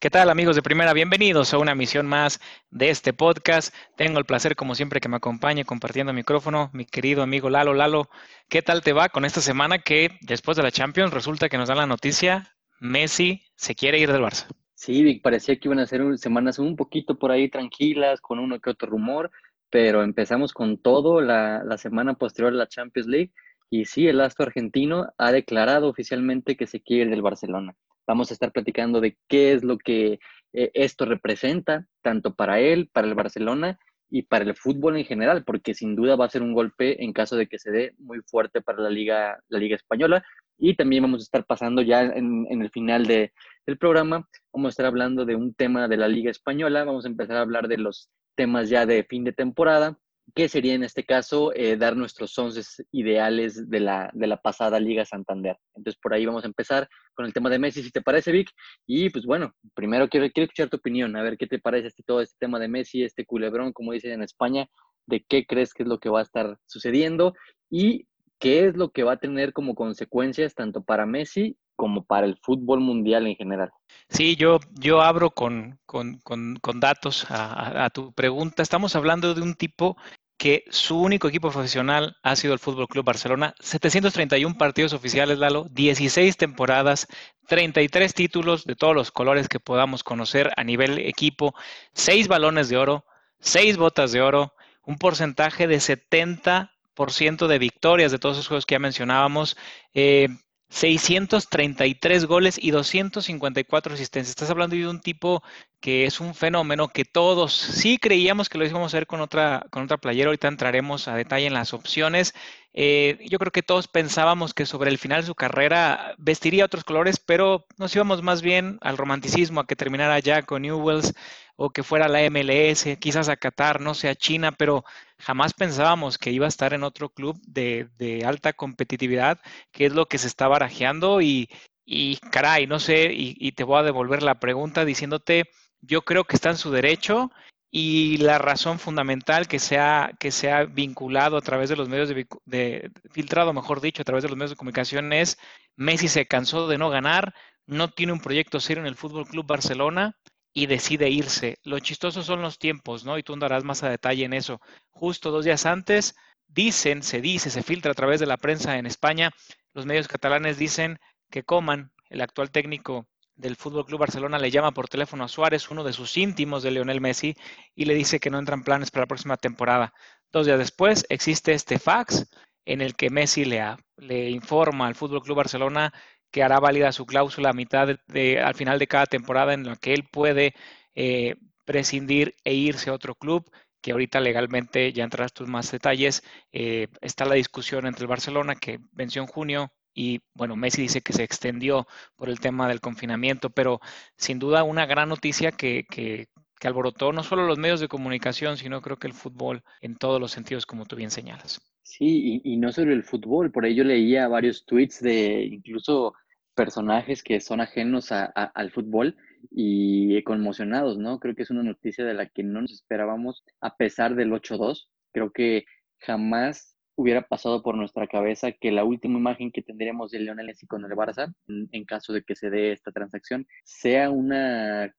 ¿Qué tal amigos de primera? Bienvenidos a una misión más de este podcast. Tengo el placer como siempre que me acompañe compartiendo micrófono mi querido amigo Lalo. Lalo, ¿qué tal te va con esta semana que después de la Champions resulta que nos dan la noticia, Messi se quiere ir del Barça? Sí, parecía que iban a ser semanas un poquito por ahí tranquilas, con uno que otro rumor, pero empezamos con todo la, la semana posterior a la Champions League y sí, el astro argentino ha declarado oficialmente que se quiere ir del Barcelona. Vamos a estar platicando de qué es lo que eh, esto representa, tanto para él, para el Barcelona y para el fútbol en general, porque sin duda va a ser un golpe en caso de que se dé muy fuerte para la Liga, la Liga Española. Y también vamos a estar pasando ya en, el final de, del programa, vamos a estar hablando de un tema de la Liga Española, vamos a empezar a hablar de los temas ya de fin de temporada ¿Qué sería en este caso eh, dar nuestros once ideales de la, de la pasada Liga Santander. Entonces, por ahí vamos a empezar con el tema de Messi, si te parece, Vic. Y pues bueno, primero quiero, quiero escuchar tu opinión, a ver qué te parece este, todo este tema de Messi, este culebrón, como dicen en España, de qué crees que es lo que va a estar sucediendo y qué es lo que va a tener como consecuencias tanto para Messi como para el fútbol mundial en general. Sí, yo, yo abro con, con, con, datos a, a, tu pregunta. Estamos hablando de un tipo que su único equipo profesional ha sido el Fútbol Club Barcelona. 731 partidos oficiales, Lalo, 16 temporadas, 33 títulos de todos los colores que podamos conocer a nivel equipo, 6 balones de oro, 6 botas de oro, un porcentaje de 70% de victorias de todos esos juegos que ya mencionábamos. Eh, 633 goles y 254 asistencias. Estás hablando de un tipo que es un fenómeno que todos sí creíamos que lo íbamos a hacer con otra, con otra playera. Ahorita entraremos a detalle en las opciones. Eh, yo creo que todos pensábamos que sobre el final de su carrera vestiría otros colores, pero nos íbamos más bien al romanticismo, a que terminara ya con Newells o que fuera la MLS, quizás a Qatar, no sé, a China, pero jamás pensábamos que iba a estar en otro club de, alta competitividad, que es lo que se está barajeando y, y caray, no sé, y te voy a devolver la pregunta diciéndote, yo creo que está en su derecho y la razón fundamental que se ha, que se ha vinculado a través de los medios de, filtrado, mejor dicho, a través de los medios de comunicación es Messi se cansó de no ganar, no tiene un proyecto serio en el Fútbol Club Barcelona y decide irse. Lo chistoso son los tiempos, ¿no? Y tú andarás más a detalle en eso. Justo dos días antes, dicen, se dice, se filtra a través de la prensa en España, los medios catalanes dicen que Coman, el actual técnico del Fútbol Club Barcelona le llama por teléfono a Suárez, uno de sus íntimos de Lionel Messi, y le dice que no entran planes para la próxima temporada. Dos días después existe este fax en el que Messi le, le informa al Fútbol Club Barcelona que hará válida su cláusula a mitad de, al final de cada temporada en la que él puede eh, prescindir e irse a otro club que ahorita legalmente, ya entrarás tus más detalles, eh, está la discusión entre el Barcelona que venció en junio y bueno, Messi dice que se extendió por el tema del confinamiento, pero sin duda una gran noticia que, que, alborotó no solo los medios de comunicación, sino creo que el fútbol en todos los sentidos, como tú bien señalas. Sí, y, no solo el fútbol, por ahí yo leía varios tweets de incluso personajes que son ajenos al fútbol y conmocionados, ¿no? Creo que es una noticia de la que no nos esperábamos a pesar del 8-2. Creo que jamás hubiera pasado por nuestra cabeza que la última imagen que tendríamos de Lionel Messi con el Barça, en, caso de que se dé esta transacción, sea una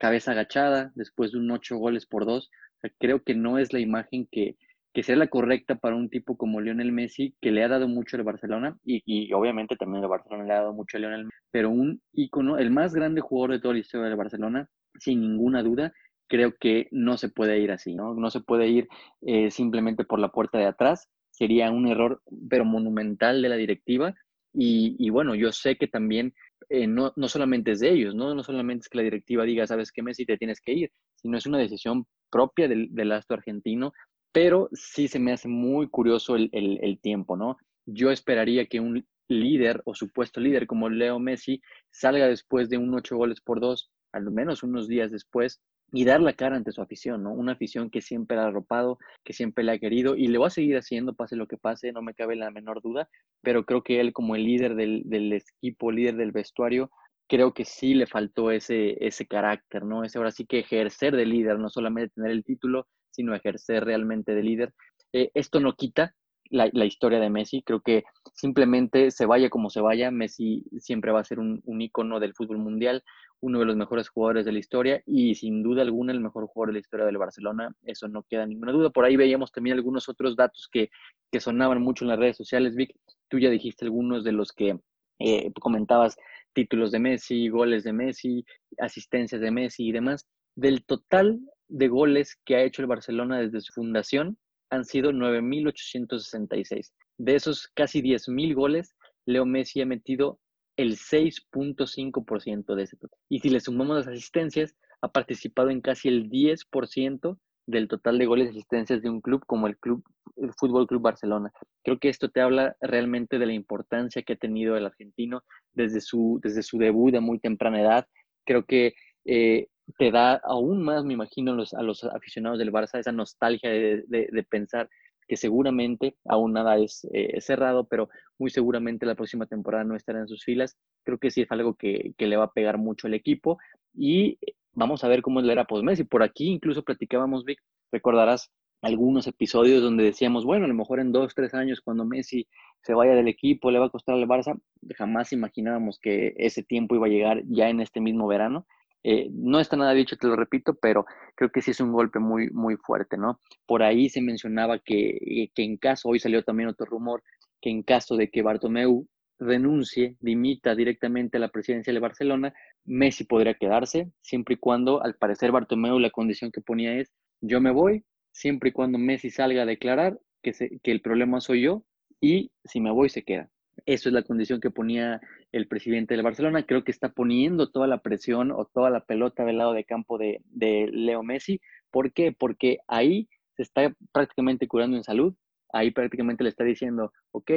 cabeza agachada después de un ocho goles por dos. creo que no es la imagen que, que sea la correcta para un tipo como Lionel Messi, que le ha dado mucho al Barcelona, y, y, obviamente también el Barcelona le ha dado mucho a Lionel Messi, pero un ícono, el más grande jugador de toda la historia del Barcelona, sin ninguna duda, creo que no se puede ir así, ¿no? No se puede ir eh, simplemente por la puerta de atrás sería un error, pero monumental de la directiva. Y, bueno, yo sé que también eh, no, no, solamente es de ellos, ¿no? no solamente es que la directiva diga, sabes qué, Messi, te tienes que ir, sino es una decisión propia del, del astro argentino, pero sí se me hace muy curioso el, el, el tiempo, ¿no? Yo esperaría que un líder o supuesto líder como Leo Messi salga después de un ocho goles por dos, al menos unos días después, y dar la cara ante su afición, ¿no? Una afición que siempre ha arropado, que siempre le ha querido y le va a seguir haciendo, pase lo que pase, no me cabe la menor duda, pero creo que él como el líder del, del equipo, líder del vestuario, creo que sí le faltó ese, ese carácter, ¿no? Ese ahora sí que ejercer de líder, no solamente tener el título, sino ejercer realmente de líder. Eh, esto no quita la, historia de Messi. Creo que simplemente se vaya como se vaya, Messi siempre va a ser un, un ícono del fútbol mundial, uno de los mejores jugadores de la historia y sin duda alguna el mejor jugador de la historia del Barcelona. Eso no queda ninguna duda. Por ahí veíamos también algunos otros datos que, que sonaban mucho en las redes sociales. Vic, tú ya dijiste algunos de los que eh, comentabas títulos de Messi, goles de Messi, asistencias de Messi y demás. Del total de goles que ha hecho el Barcelona desde su fundación, han sido 9.866. De esos casi 10.000 goles, Leo Messi ha metido el 6.5% de ese total. Y si le sumamos las asistencias, ha participado en casi el 10% del total de goles y asistencias de un club como el club el Fútbol Club Barcelona. Creo que esto te habla realmente de la importancia que ha tenido el argentino desde su, desde su debut a muy temprana edad. Creo que eh, te da aún más, me imagino, los, a los aficionados del Barça esa nostalgia de, pensar que seguramente aún nada es eh, cerrado, pero muy seguramente la próxima temporada no estará en sus filas. Creo que sí es algo que, que le va a pegar mucho al equipo y vamos a ver cómo es la era post-Messi. Por aquí incluso platicábamos, Vic, recordarás algunos episodios donde decíamos, bueno, a lo mejor en dos, tres años cuando Messi se vaya del equipo le va a costar al Barça, jamás imaginábamos que ese tiempo iba a llegar ya en este mismo verano. Eh, no está nada dicho, te lo repito, pero creo que sí es un golpe muy, muy fuerte, ¿no? Por ahí se mencionaba que, que en caso, hoy salió también otro rumor, que en caso de que Bartomeu renuncie, dimita directamente a la presidencia de Barcelona, Messi podría quedarse, siempre y cuando, al parecer, Bartomeu la condición que ponía es, yo me voy, siempre y cuando Messi salga a declarar que, que el problema soy yo y si me voy se queda. Eso es la condición que ponía el presidente de Barcelona. Creo que está poniendo toda la presión o toda la pelota del lado de campo de, de Leo Messi. ¿Por qué? Porque ahí se está prácticamente curando en salud. Ahí prácticamente le está diciendo, ok,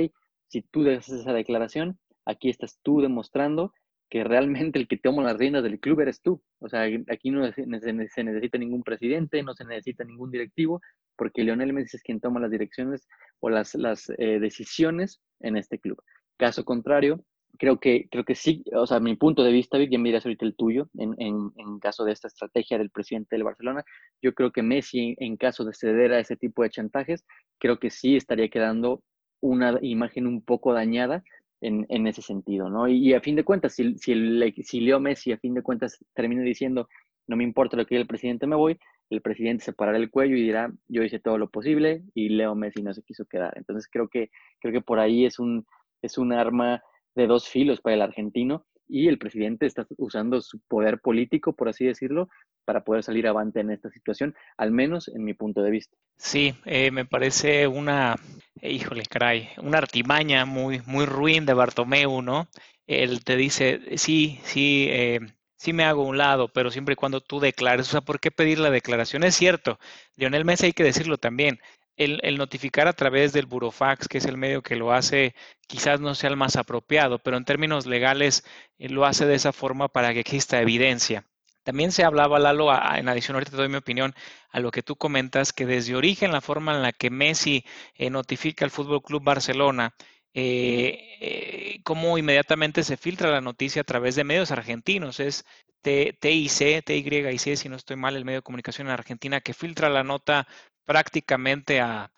si tú dejas esa declaración, aquí estás tú demostrando que realmente el que toma las riendas del club eres tú. O sea, aquí no se, necesita ningún presidente, no se necesita ningún directivo, porque Lionel Messi es quien toma las direcciones o las, las eh, decisiones en este club. Caso contrario, creo que, creo que sí, o sea, mi punto de vista, Vic, ya me ahorita el tuyo, en, en, en, caso de esta estrategia del presidente del Barcelona, yo creo que Messi, en caso de ceder a ese tipo de chantajes, creo que sí estaría quedando una imagen un poco dañada en, en, ese sentido, ¿no? Y, a fin de cuentas, si, si, el, si Leo Messi a fin de cuentas termina diciendo, no me importa lo que diga el presidente, me voy, el presidente se parará el cuello y dirá, yo hice todo lo posible y Leo Messi no se quiso quedar. Entonces creo que, creo que por ahí es un, es un arma de dos filos para el argentino y el presidente está usando su poder político, por así decirlo, para poder salir avante en esta situación, al menos en mi punto de vista. Sí, eh, me parece una, híjole, caray, una artimaña muy, muy ruin de Bartomeu, ¿no? Él te dice, sí, sí, eh, sí me hago un lado, pero siempre y cuando tú declares, o sea, ¿por qué pedir la declaración? Es cierto, Lionel Messi hay que decirlo también, el, notificar a través del burofax, que es el medio que lo hace, quizás no sea el más apropiado, pero en términos legales eh, lo hace de esa forma para que exista evidencia. También se hablaba, Lalo, en adición, ahorita te doy mi opinión a lo que tú comentas, que desde origen la forma en la que Messi eh, notifica al Fútbol Club Barcelona, eh, cómo inmediatamente se filtra la noticia a través de medios argentinos, es TIC, TYC, si no estoy mal, el medio de comunicación en Argentina, que filtra la nota prácticamente a,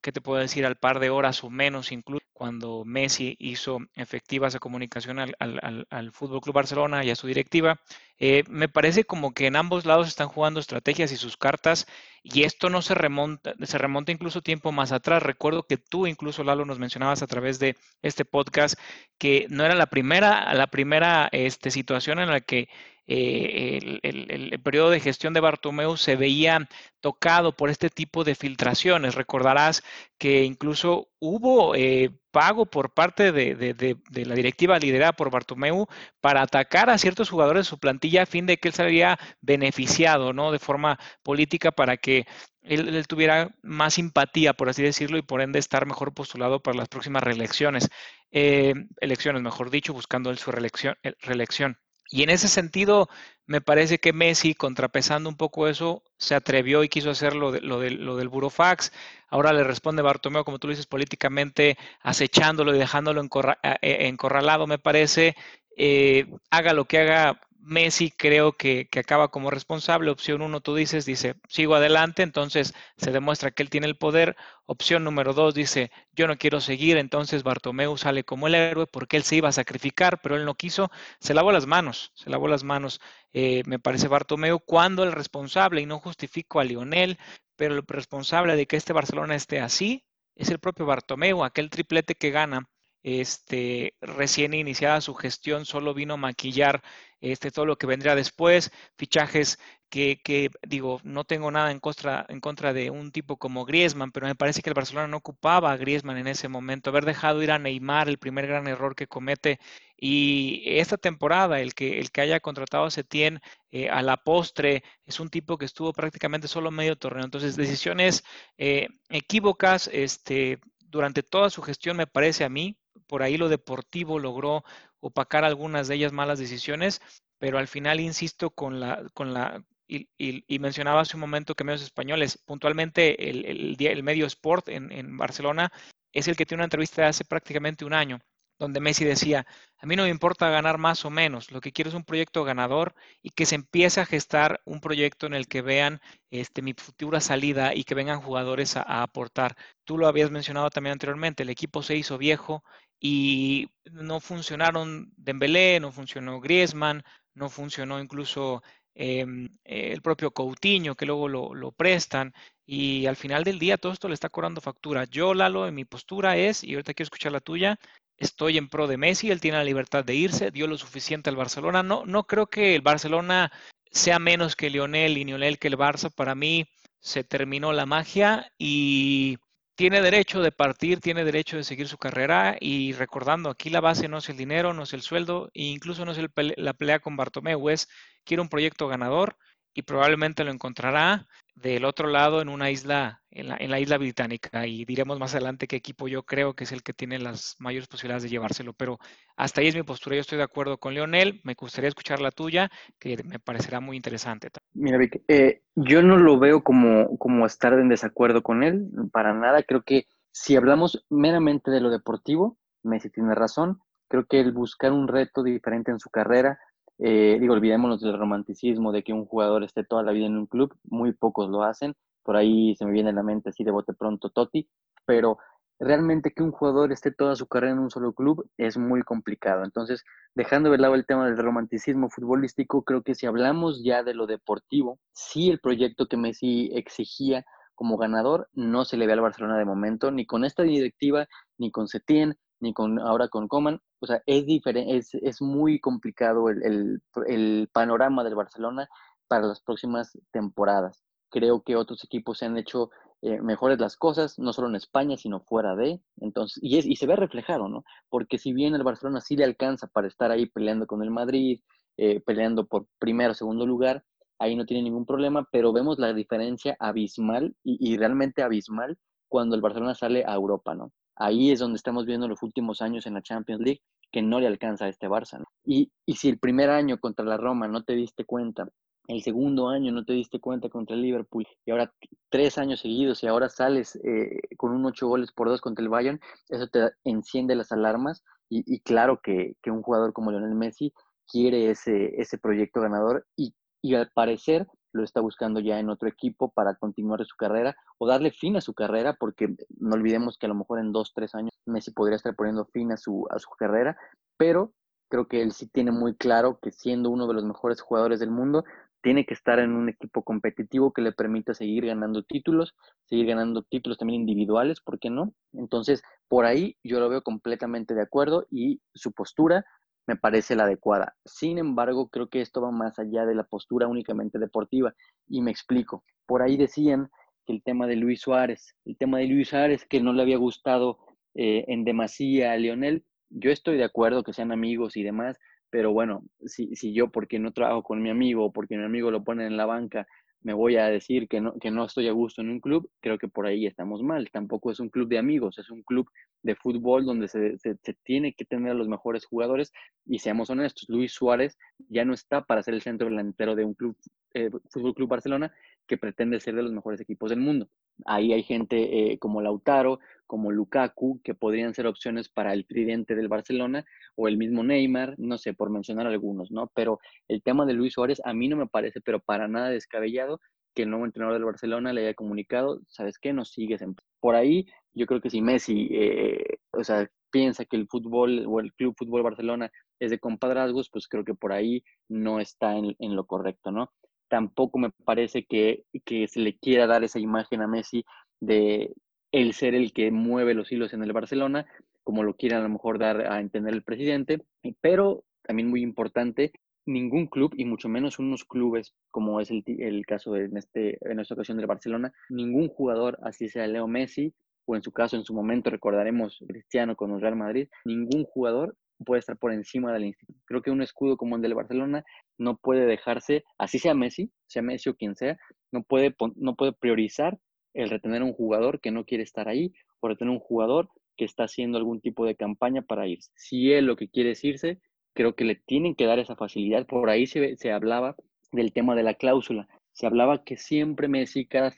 ¿qué te puedo decir?, al par de horas o menos, incluso cuando Messi hizo efectiva esa comunicación al, al, al Fútbol Club Barcelona y a su directiva. Eh, me parece como que en ambos lados están jugando estrategias y sus cartas, y esto no se remonta, se remonta incluso tiempo más atrás. Recuerdo que tú, incluso Lalo, nos mencionabas a través de este podcast que no era la primera, la primera este, situación en la que eh, el, periodo de gestión de Bartomeu se veía tocado por este tipo de filtraciones. Recordarás que incluso hubo eh, pago por parte de, la directiva liderada por Bartomeu para atacar a ciertos jugadores de su plantilla a fin de que él se beneficiado ¿no? de forma política para que él, tuviera más simpatía, por así decirlo, y por ende estar mejor postulado para las próximas reelecciones. Eh, elecciones, mejor dicho, buscando su reelección. reelección. Y en ese sentido, me parece que Messi, contrapesando un poco eso, se atrevió y quiso hacer lo, de, lo, del burofax. Ahora le responde Bartomeo, como tú lo dices, políticamente acechándolo y dejándolo eh, encorralado, me parece. Eh, haga lo que haga Messi creo que, acaba como responsable. Opción uno, tú dices, dice, sigo adelante, entonces se demuestra que él tiene el poder. Opción número dos dice, yo no quiero seguir, entonces Bartomeu sale como el héroe porque él se iba a sacrificar, pero él no quiso. Se lavó las manos, se lavó las manos, eh, me parece Bartomeu, cuando el responsable, y no justifico a Lionel, pero el responsable de que este Barcelona esté así es el propio Bartomeu, aquel triplete que gana este, recién iniciada su gestión, solo vino a maquillar este, todo lo que vendría después, fichajes que, que, digo, no tengo nada en contra, en contra de un tipo como Griezmann, pero me parece que el Barcelona no ocupaba a Griezmann en ese momento. Haber dejado ir a Neymar, el primer gran error que comete, y esta temporada, el que, el que haya contratado a Setién eh, a la postre, es un tipo que estuvo prácticamente solo medio torneo. Entonces, decisiones eh, equívocas, este, durante toda su gestión, me parece a mí, por ahí lo deportivo logró opacar algunas de ellas malas decisiones, pero al final insisto con la, con la, y, mencionaba hace un momento que medios españoles, puntualmente el, el, medio Sport en, en, Barcelona es el que tiene una entrevista hace prácticamente un año, donde Messi decía, a mí no me importa ganar más o menos, lo que quiero es un proyecto ganador y que se empiece a gestar un proyecto en el que vean este, mi futura salida y que vengan jugadores a aportar. Tú lo habías mencionado también anteriormente, el equipo se hizo viejo, y no funcionaron Dembélé, no funcionó Griezmann, no funcionó incluso em, el propio Coutinho, que luego lo, prestan, y al final del día todo esto le está cobrando factura. Yo, Lalo, en mi postura es, y ahorita quiero escuchar la tuya, estoy en pro de Messi, él tiene la libertad de irse, dio lo suficiente al Barcelona. No, no creo que el Barcelona sea menos que Lionel y Lionel que el Barça. Para mí se terminó la magia y tiene derecho de partir, tiene derecho de seguir su carrera y recordando, aquí la base no es el dinero, no es el sueldo e incluso no es la pelea con Bartomeu, es quiere un proyecto ganador y probablemente lo encontrará del otro lado en una isla, en la, isla británica. Y diremos más adelante qué equipo yo creo que es el que tiene las mayores posibilidades de llevárselo. Pero hasta ahí es mi postura. Yo estoy de acuerdo con Leonel. Me gustaría escuchar la tuya, que me parecerá muy interesante. Mira, Vic, eh, yo no lo veo como, como estar en desacuerdo con él, para nada. Creo que si hablamos meramente de lo deportivo, Messi tiene razón. Creo que el buscar un reto diferente en su carrera, eh, digo, olvidémonos del romanticismo de que un jugador esté toda la vida en un club, muy pocos lo hacen, por ahí se me viene a la mente así de bote pronto Totti, pero realmente que un jugador esté toda su carrera en un solo club es muy complicado. Entonces, dejando de lado el tema del romanticismo futbolístico, creo que si hablamos ya de lo deportivo, sí el proyecto que Messi exigía como ganador no se le ve al Barcelona de momento, ni con esta directiva, ni con Setién, ni con ahora con Coman. O sea, es diferente, es, es muy complicado el, el, panorama del Barcelona para las próximas temporadas. Creo que otros equipos se han hecho eh, mejores las cosas, no solo en España, sino fuera de. Entonces, y, es, y se ve reflejado, ¿no? Porque si bien el Barcelona sí le alcanza para estar ahí peleando con el Madrid, eh, peleando por primero o segundo lugar, ahí no tiene ningún problema, pero vemos la diferencia abismal y, y realmente abismal cuando el Barcelona sale a Europa, ¿no? Ahí es donde estamos viendo los últimos años en la Champions League que no le alcanza a este Barça. Y, si el primer año contra la Roma no te diste cuenta, el segundo año no te diste cuenta contra el Liverpool y ahora tres años seguidos y ahora sales eh, con un ocho goles por dos contra el Bayern, eso te enciende las alarmas y, claro que, un jugador como Lionel Messi quiere ese, ese proyecto ganador y, y al parecer lo está buscando ya en otro equipo para continuar su carrera o darle fin a su carrera, porque no olvidemos que a lo mejor en dos, tres años Messi podría estar poniendo fin a su, a su carrera, pero creo que él sí tiene muy claro que siendo uno de los mejores jugadores del mundo, tiene que estar en un equipo competitivo que le permita seguir ganando títulos, seguir ganando títulos también individuales, ¿por qué no? Entonces, por ahí yo lo veo completamente de acuerdo y su postura me parece la adecuada. Sin embargo, creo que esto va más allá de la postura únicamente deportiva y me explico. Por ahí decían que el tema de Luis Suárez, el tema de Luis Suárez que no le había gustado eh, en demasía a Lionel, yo estoy de acuerdo que sean amigos y demás, pero bueno, si, si yo porque no trabajo con mi amigo o porque mi amigo lo pone en la banca me voy a decir que no, que no estoy a gusto en un club, creo que por ahí estamos mal. Tampoco es un club de amigos, es un club de fútbol donde se, se, tiene que tener a los mejores jugadores. Y seamos honestos, Luis Suárez ya no está para ser el centro delantero de un club, eh, Fútbol Club Barcelona, que pretende ser de los mejores equipos del mundo. Ahí hay gente eh, como Lautaro, como Lukaku, que podrían ser opciones para el tridente del Barcelona, o el mismo Neymar, no sé, por mencionar algunos, ¿no? Pero el tema de Luis Suárez a mí no me parece, pero para nada descabellado que el nuevo entrenador del Barcelona le haya comunicado, ¿sabes qué? No sigues en... Por ahí, yo creo que si Messi, eh, o sea, piensa que el fútbol o el Club Fútbol Barcelona es de compadrazgos, pues creo que por ahí no está en, lo correcto, ¿no? Tampoco me parece que, que, se le quiera dar esa imagen a Messi de el ser el que mueve los hilos en el Barcelona, como lo quiera a lo mejor dar a entender el presidente, pero también muy importante, ningún club, y mucho menos unos clubes como es el, el caso en, este, en esta ocasión del Barcelona, ningún jugador, así sea Leo Messi, o en su caso, en su momento, recordaremos Cristiano con el Real Madrid, ningún jugador puede estar por encima del instituto. Creo que un escudo como el del Barcelona no puede dejarse, así sea Messi, sea Messi o quien sea, no puede, no puede priorizar el retener a un jugador que no quiere estar ahí o retener a un jugador que está haciendo algún tipo de campaña para irse. Si él lo que quiere es irse, creo que le tienen que dar esa facilidad. Por ahí se, se hablaba del tema de la cláusula. Se hablaba que siempre Messi, cada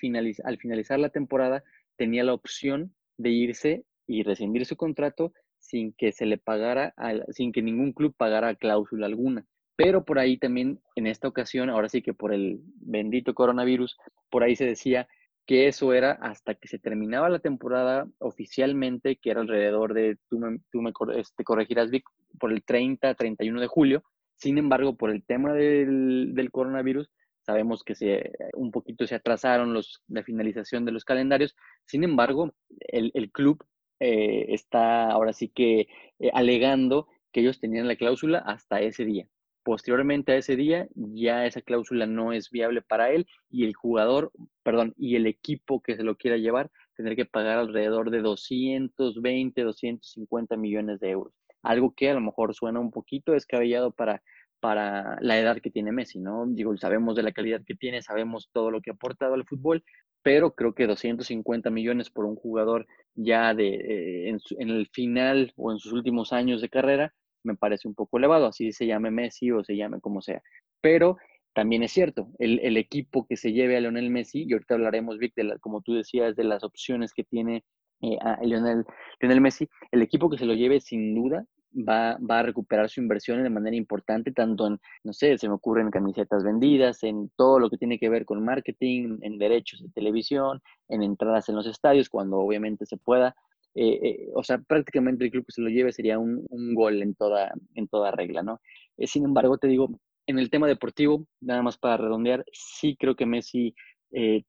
al finalizar la temporada, tenía la opción de irse y rescindir su contrato sin que se le pagara, sin que ningún club pagara cláusula alguna. Pero por ahí también, en esta ocasión, ahora sí que por el bendito coronavirus, por ahí se decía que eso era hasta que se terminaba la temporada oficialmente, que era alrededor de, tú me, tú me este, corregirás, Vic, por el 30, 31 de julio. Sin embargo, por el tema del, del coronavirus, sabemos que se, un poquito se atrasaron los, la finalización de los calendarios. Sin embargo, el, el club eh, está ahora sí que eh, alegando que ellos tenían la cláusula hasta ese día. Posteriormente a ese día, ya esa cláusula no es viable para él y el jugador, perdón, y el equipo que se lo quiera llevar, tendrá que pagar alrededor de 220, 250 millones de euros. Algo que a lo mejor suena un poquito descabellado para, para la edad que tiene Messi, ¿no? Digo, sabemos de la calidad que tiene, sabemos todo lo que ha aportado al fútbol, pero creo que 250 millones por un jugador ya de, eh, en, en, el final o en sus últimos años de carrera, me parece un poco elevado, así se llame Messi o se llame como sea. Pero también es cierto, el, el equipo que se lleve a Lionel Messi, y ahorita hablaremos, Vic, de como tú decías, de las opciones que tiene eh, a Lionel, Lionel Messi, el equipo que se lo lleve sin duda va, va, a recuperar su inversión de manera importante, tanto en, no sé, se me ocurren camisetas vendidas, en todo lo que tiene que ver con marketing, en derechos de televisión, en entradas en los estadios, cuando obviamente se pueda. Eh, eh, o sea, prácticamente el club que se lo lleve sería un, un gol en toda, en toda regla, ¿no? Eh, sin embargo, te digo, en el tema deportivo, nada más para redondear, sí creo que Messi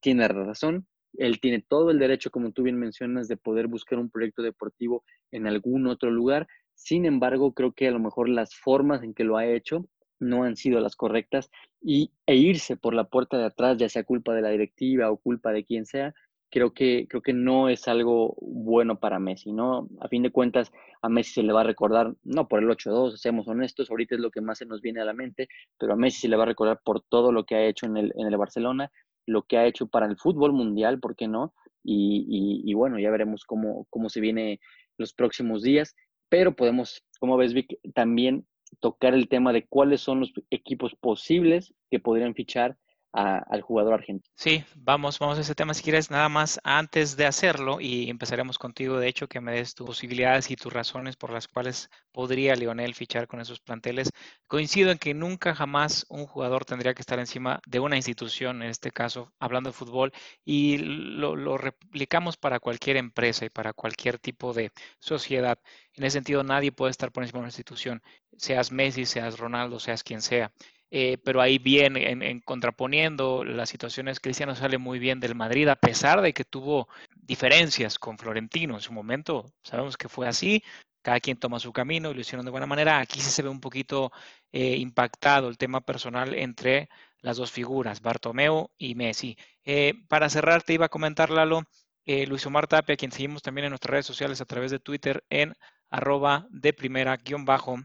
tiene razón. Él tiene todo el derecho, como tú bien mencionas, de poder buscar un proyecto deportivo en algún otro lugar. Sin embargo, creo que a lo mejor las formas en que lo ha hecho no han sido las correctas y, e irse por la puerta de atrás, ya sea culpa de la directiva o culpa de quien sea, creo que, creo que no es algo bueno para Messi, ¿no? A fin de cuentas, a Messi se le va a recordar, no por el 8-2, seamos honestos, ahorita es lo que más se nos viene a la mente, pero a Messi se le va a recordar por todo lo que ha hecho en el, en el Barcelona, lo que ha hecho para el fútbol mundial, ¿por qué no? Y, y, bueno, ya veremos cómo, cómo se viene los próximos días, pero podemos, como ves, Vic, también tocar el tema de cuáles son los equipos posibles que podrían fichar al jugador argentino. Sí, vamos, vamos a ese tema si quieres, nada más antes de hacerlo y empezaremos contigo, de hecho, que me des tus posibilidades y tus razones por las cuales podría Lionel fichar con esos planteles. Coincido en que nunca jamás un jugador tendría que estar encima de una institución, en este caso, hablando de fútbol, y lo, lo replicamos para cualquier empresa y para cualquier tipo de sociedad. En ese sentido, nadie puede estar por encima de una institución, seas Messi, seas Ronaldo, seas quien sea. Eh, pero ahí bien, en, contraponiendo las situaciones, Cristiano sale muy bien del Madrid, a pesar de que tuvo diferencias con Florentino en su momento, sabemos que fue así, cada quien toma su camino y lo hicieron de buena manera. Aquí sí se ve un poquito eh, impactado el tema personal entre las dos figuras, Bartomeu y Messi. Eh, para cerrar, te iba a comentar, Lalo, Luis Omar Tapia, quien seguimos también en nuestras redes sociales a través de Twitter en arroba de primera guion bajo,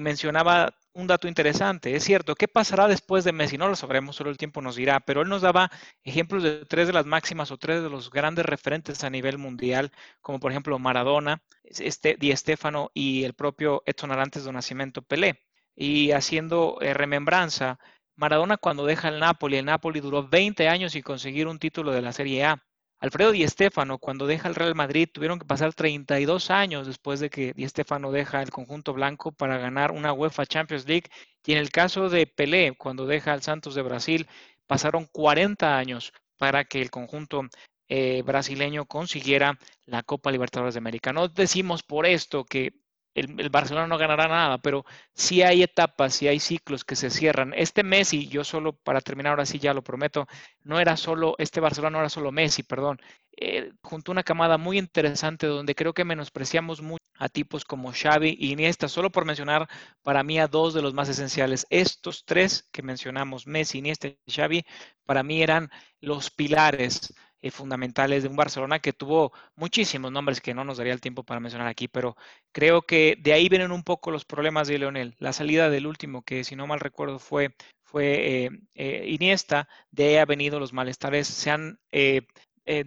mencionaba un dato interesante. Es cierto, ¿qué pasará después de Messi? No lo sabremos, solo el tiempo nos dirá, pero él nos daba ejemplos de tres de las máximas o tres de los grandes referentes a nivel mundial, como por ejemplo Maradona, este, Di Stefano y el propio Edson Arantes de Nacimiento Pelé. Y haciendo eh, remembranza, Maradona cuando deja el Napoli, el Napoli duró 20 años sin conseguir un título de la Serie A. Alfredo Di Stéfano, cuando deja el Real Madrid, tuvieron que pasar 32 años después de que Di Stéfano deja el conjunto blanco para ganar una UEFA Champions League. Y en el caso de Pelé, cuando deja al Santos de Brasil, pasaron 40 años para que el conjunto eh, brasileño consiguiera la Copa Libertadores de América. No decimos por esto que el, Barcelona no ganará nada, pero sí hay etapas, sí hay ciclos que se cierran. Este Messi, yo solo para terminar ahora sí ya lo prometo, no era solo, este Barcelona no era solo Messi, perdón, eh, junto a una camada muy interesante donde creo que menospreciamos mucho a tipos como Xavi y Iniesta, solo por mencionar para mí a dos de los más esenciales. Estos tres que mencionamos, Messi, Iniesta y Xavi, para mí eran los pilares eh, fundamentales de un Barcelona que tuvo muchísimos nombres que no nos daría el tiempo para mencionar aquí, pero creo que de ahí vienen un poco los problemas de Leonel. La salida del último, que si no mal recuerdo fue, fue eh, eh, Iniesta, de ahí ha venido los malestares, se han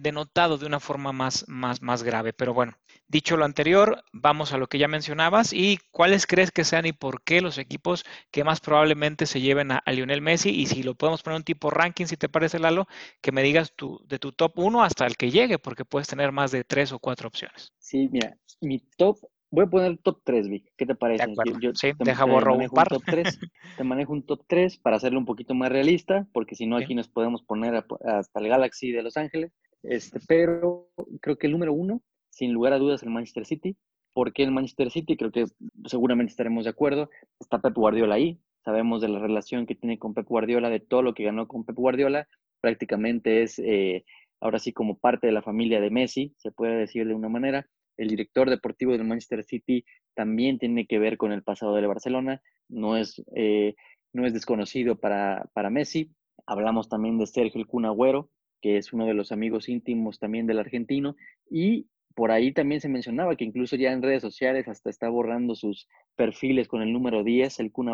denotado de una forma más, más, más grave. Pero bueno, dicho lo anterior, vamos a lo que ya mencionabas y cuáles crees que sean y por qué los equipos que más probablemente se lleven a, Lionel Messi y si lo podemos poner un tipo ranking, si te parece Lalo, que me digas tu, de tu top 1 hasta el que llegue, porque puedes tener más de tres o cuatro opciones. Sí, mira, mi top Voy a poner el top 3, Vic. ¿Qué te parece? Yo, sí, deja borro un par. top 3, te manejo un top 3 para hacerlo un poquito más realista, porque si no, aquí nos podemos poner hasta el Galaxy de Los Ángeles. Este, pero creo que el número uno, sin lugar a dudas, el Manchester City. porque el Manchester City? Creo que seguramente estaremos de acuerdo. Está Pep Guardiola ahí. Sabemos de la relación que tiene con Pep Guardiola, de todo lo que ganó con Pep Guardiola. Prácticamente es eh, ahora sí como parte de la familia de Messi, se puede decir de una manera. El director deportivo del Manchester City también tiene que ver con el pasado del Barcelona. No es, eh, no es desconocido para, para Messi. Hablamos también de Sergio El Cunagüero, que es uno de los amigos íntimos también del argentino, y por ahí también se mencionaba que incluso ya en redes sociales hasta está borrando sus perfiles con el número 10, el Kun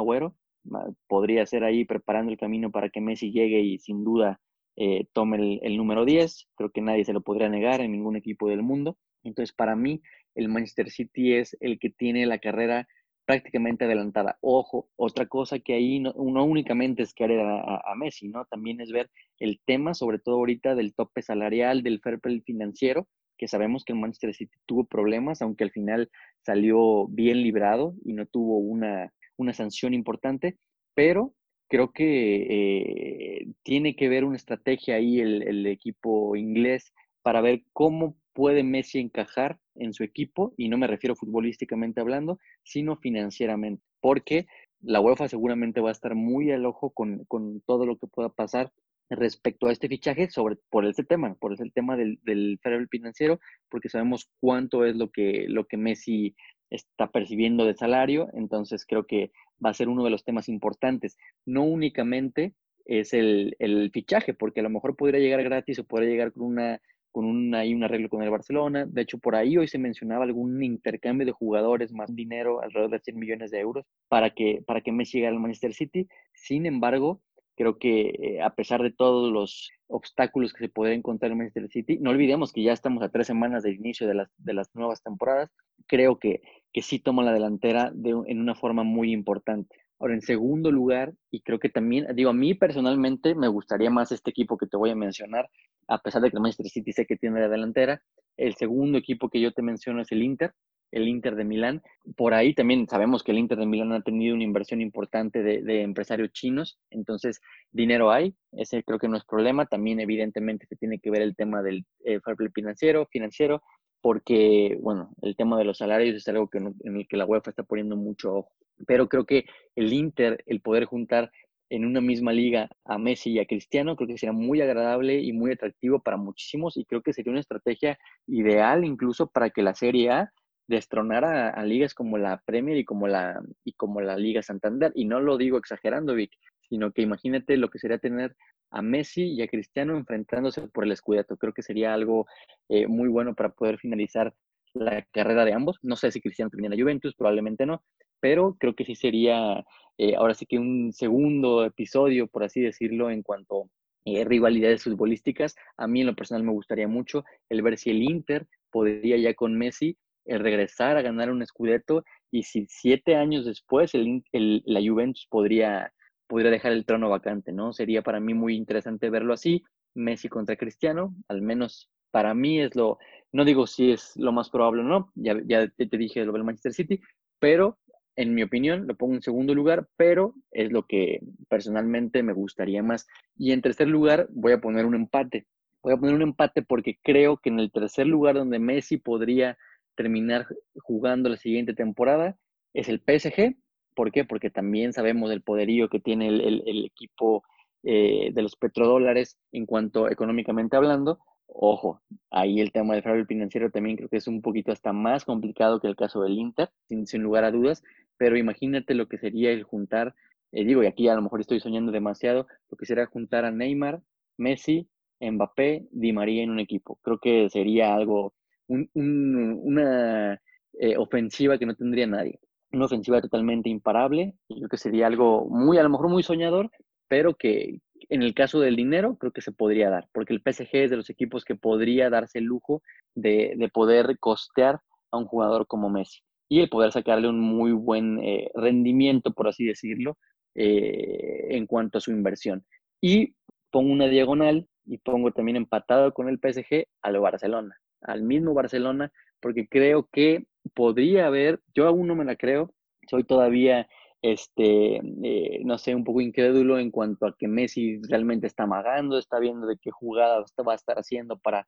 podría ser ahí preparando el camino para que Messi llegue y sin duda eh, tome el, número 10, creo que nadie se lo podría negar en ningún equipo del mundo, entonces para mí el Manchester City es el que tiene la carrera prácticamente adelantada. Ojo, otra cosa que ahí no, únicamente es querer a, a, Messi, ¿no? También es ver el tema, sobre todo ahorita, del tope salarial, del fair play financiero, que sabemos que el Manchester City tuvo problemas, aunque al final salió bien librado y no tuvo una, una sanción importante, pero creo que eh, tiene que ver una estrategia ahí el, el equipo inglés para ver cómo puede Messi encajar en su equipo, y no me refiero futbolísticamente hablando, sino financieramente, porque la UEFA seguramente va a estar muy al ojo con, todo lo que pueda pasar respecto a este fichaje sobre por ese tema, por ese tema del, del financiero, porque sabemos cuánto es lo que, lo que Messi está percibiendo de salario, entonces creo que va a ser uno de los temas importantes. No únicamente es el, el fichaje, porque a lo mejor podría llegar gratis o podría llegar con una con un, ahí un arreglo con el Barcelona. De hecho, por ahí hoy se mencionaba algún intercambio de jugadores, más dinero, alrededor de 100 millones de euros, para que, para que Messi llegara al Manchester City. Sin embargo, creo que eh, a pesar de todos los obstáculos que se puede encontrar en Manchester City, no olvidemos que ya estamos a tres semanas del inicio de las, de las nuevas temporadas, creo que, que sí toma la delantera de, en una forma muy importante. Ahora, en segundo lugar, y creo que también, digo, a mí personalmente me gustaría más este equipo que te voy a mencionar, a pesar de que Manchester City sé que tiene la delantera. El segundo equipo que yo te menciono es el Inter, el Inter de Milán. Por ahí también sabemos que el Inter de Milán ha tenido una inversión importante de, empresarios chinos, entonces dinero hay, ese creo que no es problema. También evidentemente se tiene que ver el tema del eh, fair play financiero, financiero, porque, bueno, el tema de los salarios es algo que en el que la UEFA está poniendo mucho ojo. Pero creo que el Inter, el poder juntar en una misma liga a Messi y a Cristiano, creo que sería muy agradable y muy atractivo para muchísimos y creo que sería una estrategia ideal incluso para que la Serie A destronara a, ligas como la Premier y como la, y como la Liga Santander. Y no lo digo exagerando, Vic, sino que imagínate lo que sería tener a Messi y a Cristiano enfrentándose por el Scudetto. Creo que sería algo eh, muy bueno para poder finalizar la carrera de ambos. No sé si Cristiano termina la Juventus, probablemente no, pero creo que sí sería eh, ahora sí que un segundo episodio, por así decirlo, en cuanto eh, rivalidades futbolísticas. A mí en lo personal me gustaría mucho el ver si el Inter podría ya con Messi regresar a ganar un Scudetto y si siete años después el, la Juventus podría podría dejar el trono vacante, ¿no? Sería para mí muy interesante verlo así, Messi contra Cristiano, al menos para mí es lo, no digo si es lo más probable o no, ya, ya te, te dije lo del Manchester City, pero en mi opinión, lo pongo en segundo lugar, pero es lo que personalmente me gustaría más. Y en tercer lugar, voy a poner un empate. Voy a poner un empate porque creo que en el tercer lugar donde Messi podría terminar jugando la siguiente temporada es el PSG. ¿Por qué? Porque también sabemos del poderío que tiene el, equipo eh, de los petrodólares en cuanto económicamente hablando. Ojo, ahí el tema del fraude financiero también creo que es un poquito hasta más complicado que el caso del Inter, sin, sin lugar a dudas, pero imagínate lo que sería el juntar, eh, digo, y aquí a lo mejor estoy soñando demasiado, lo que sería juntar a Neymar, Messi, Mbappé, Di María en un equipo. Creo que sería algo, una eh, ofensiva que no tendría nadie. Una ofensiva totalmente imparable. Y creo que sería algo muy, a lo mejor muy soñador, pero que en el caso del dinero creo que se podría dar, porque el PSG es de los equipos que podría darse el lujo de, de poder costear a un jugador como Messi y el poder sacarle un muy buen eh, rendimiento, por así decirlo, eh, en cuanto a su inversión. Y pongo una diagonal y pongo también empatado con el PSG al Barcelona, al mismo Barcelona, porque creo que podría haber, yo aún no me la creo, soy todavía, este, eh, no sé, un poco incrédulo en cuanto a que Messi realmente está amagando, está viendo de qué jugada va a estar haciendo para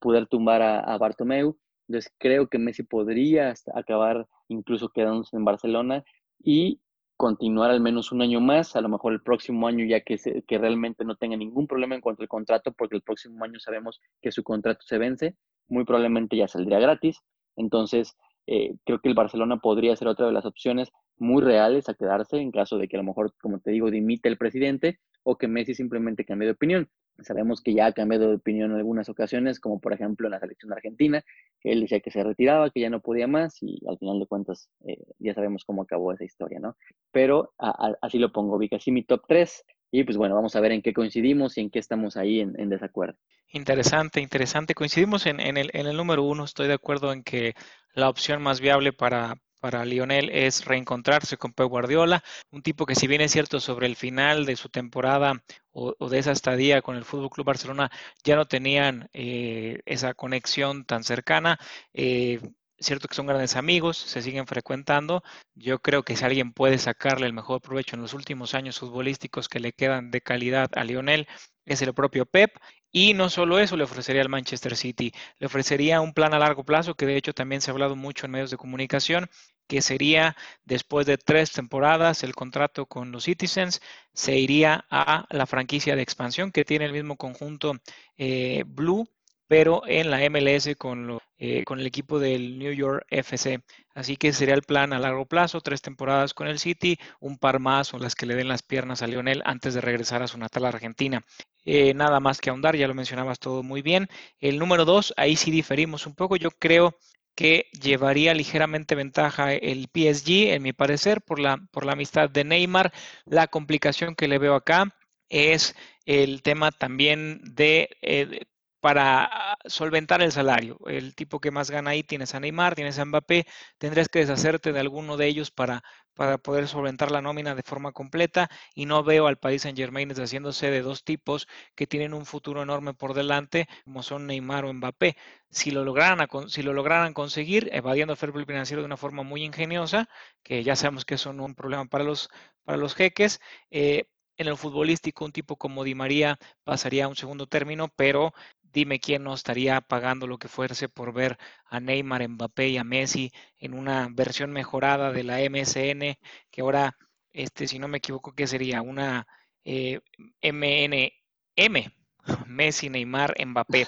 poder tumbar a, a Bartomeu. Entonces creo que Messi podría acabar incluso quedándose en Barcelona y continuar al menos un año más, a lo mejor el próximo año ya que, que realmente no tenga ningún problema en cuanto al contrato, porque el próximo año sabemos que su contrato se vence, muy probablemente ya saldría gratis. Entonces, eh, creo que el Barcelona podría ser otra de las opciones muy reales a quedarse en caso de que a lo mejor, como te digo, dimite el presidente o que Messi simplemente cambie de opinión. Sabemos que ya ha cambiado de opinión en algunas ocasiones, como por ejemplo en la selección argentina, él decía que se retiraba, que ya no podía más y al final de cuentas eh, ya sabemos cómo acabó esa historia, ¿no? Pero así lo pongo, Vic, así mi top 3 y pues bueno, vamos a ver en qué coincidimos y en qué estamos ahí en, desacuerdo. Interesante, interesante. Coincidimos en, el, en el número uno, estoy de acuerdo en que la opción más viable para, para Lionel es reencontrarse con Pep Guardiola, un tipo que si bien es cierto sobre el final de su temporada o, de esa estadía con el Fútbol Club Barcelona ya no tenían eh, esa conexión tan cercana. Eh, cierto que son grandes amigos, se siguen frecuentando. Yo creo que si alguien puede sacarle el mejor provecho en los últimos años futbolísticos que le quedan de calidad a Lionel, es el propio Pep. Y no solo eso le ofrecería al Manchester City, le ofrecería un plan a largo plazo, que de hecho también se ha hablado mucho en medios de comunicación, que sería después de tres temporadas el contrato con los Citizens, se iría a la franquicia de expansión que tiene el mismo conjunto eh, Blue pero en la MLS con, eh, con el equipo del New York FC. Así que sería el plan a largo plazo, tres temporadas con el City, un par más o las que le den las piernas a Lionel antes de regresar a su natal Argentina. Eh, nada más que ahondar, ya lo mencionabas todo muy bien. El número dos, ahí sí diferimos un poco. Yo creo que llevaría ligeramente ventaja el PSG, en mi parecer, por la, por la amistad de Neymar. La complicación que le veo acá es el tema también de eh, para solventar el salario. El tipo que más gana ahí tienes a Neymar, tienes a Mbappé, tendrías que deshacerte de alguno de ellos para, para poder solventar la nómina de forma completa y no veo al país Saint Germain deshaciéndose de dos tipos que tienen un futuro enorme por delante, como son Neymar o Mbappé. Si lo lograran, si lo lograran conseguir, evadiendo el fair financiero de una forma muy ingeniosa, que ya sabemos que eso no es un problema para los, para los jeques, eh, en el futbolístico, un tipo como Di María pasaría a un segundo término, pero dime quién no estaría pagando lo que fuese por ver a Neymar, Mbappé y a Messi en una versión mejorada de la MSN, que ahora, este, si no me equivoco, ¿qué sería? Una eh, MNM, Messi, Neymar, Mbappé.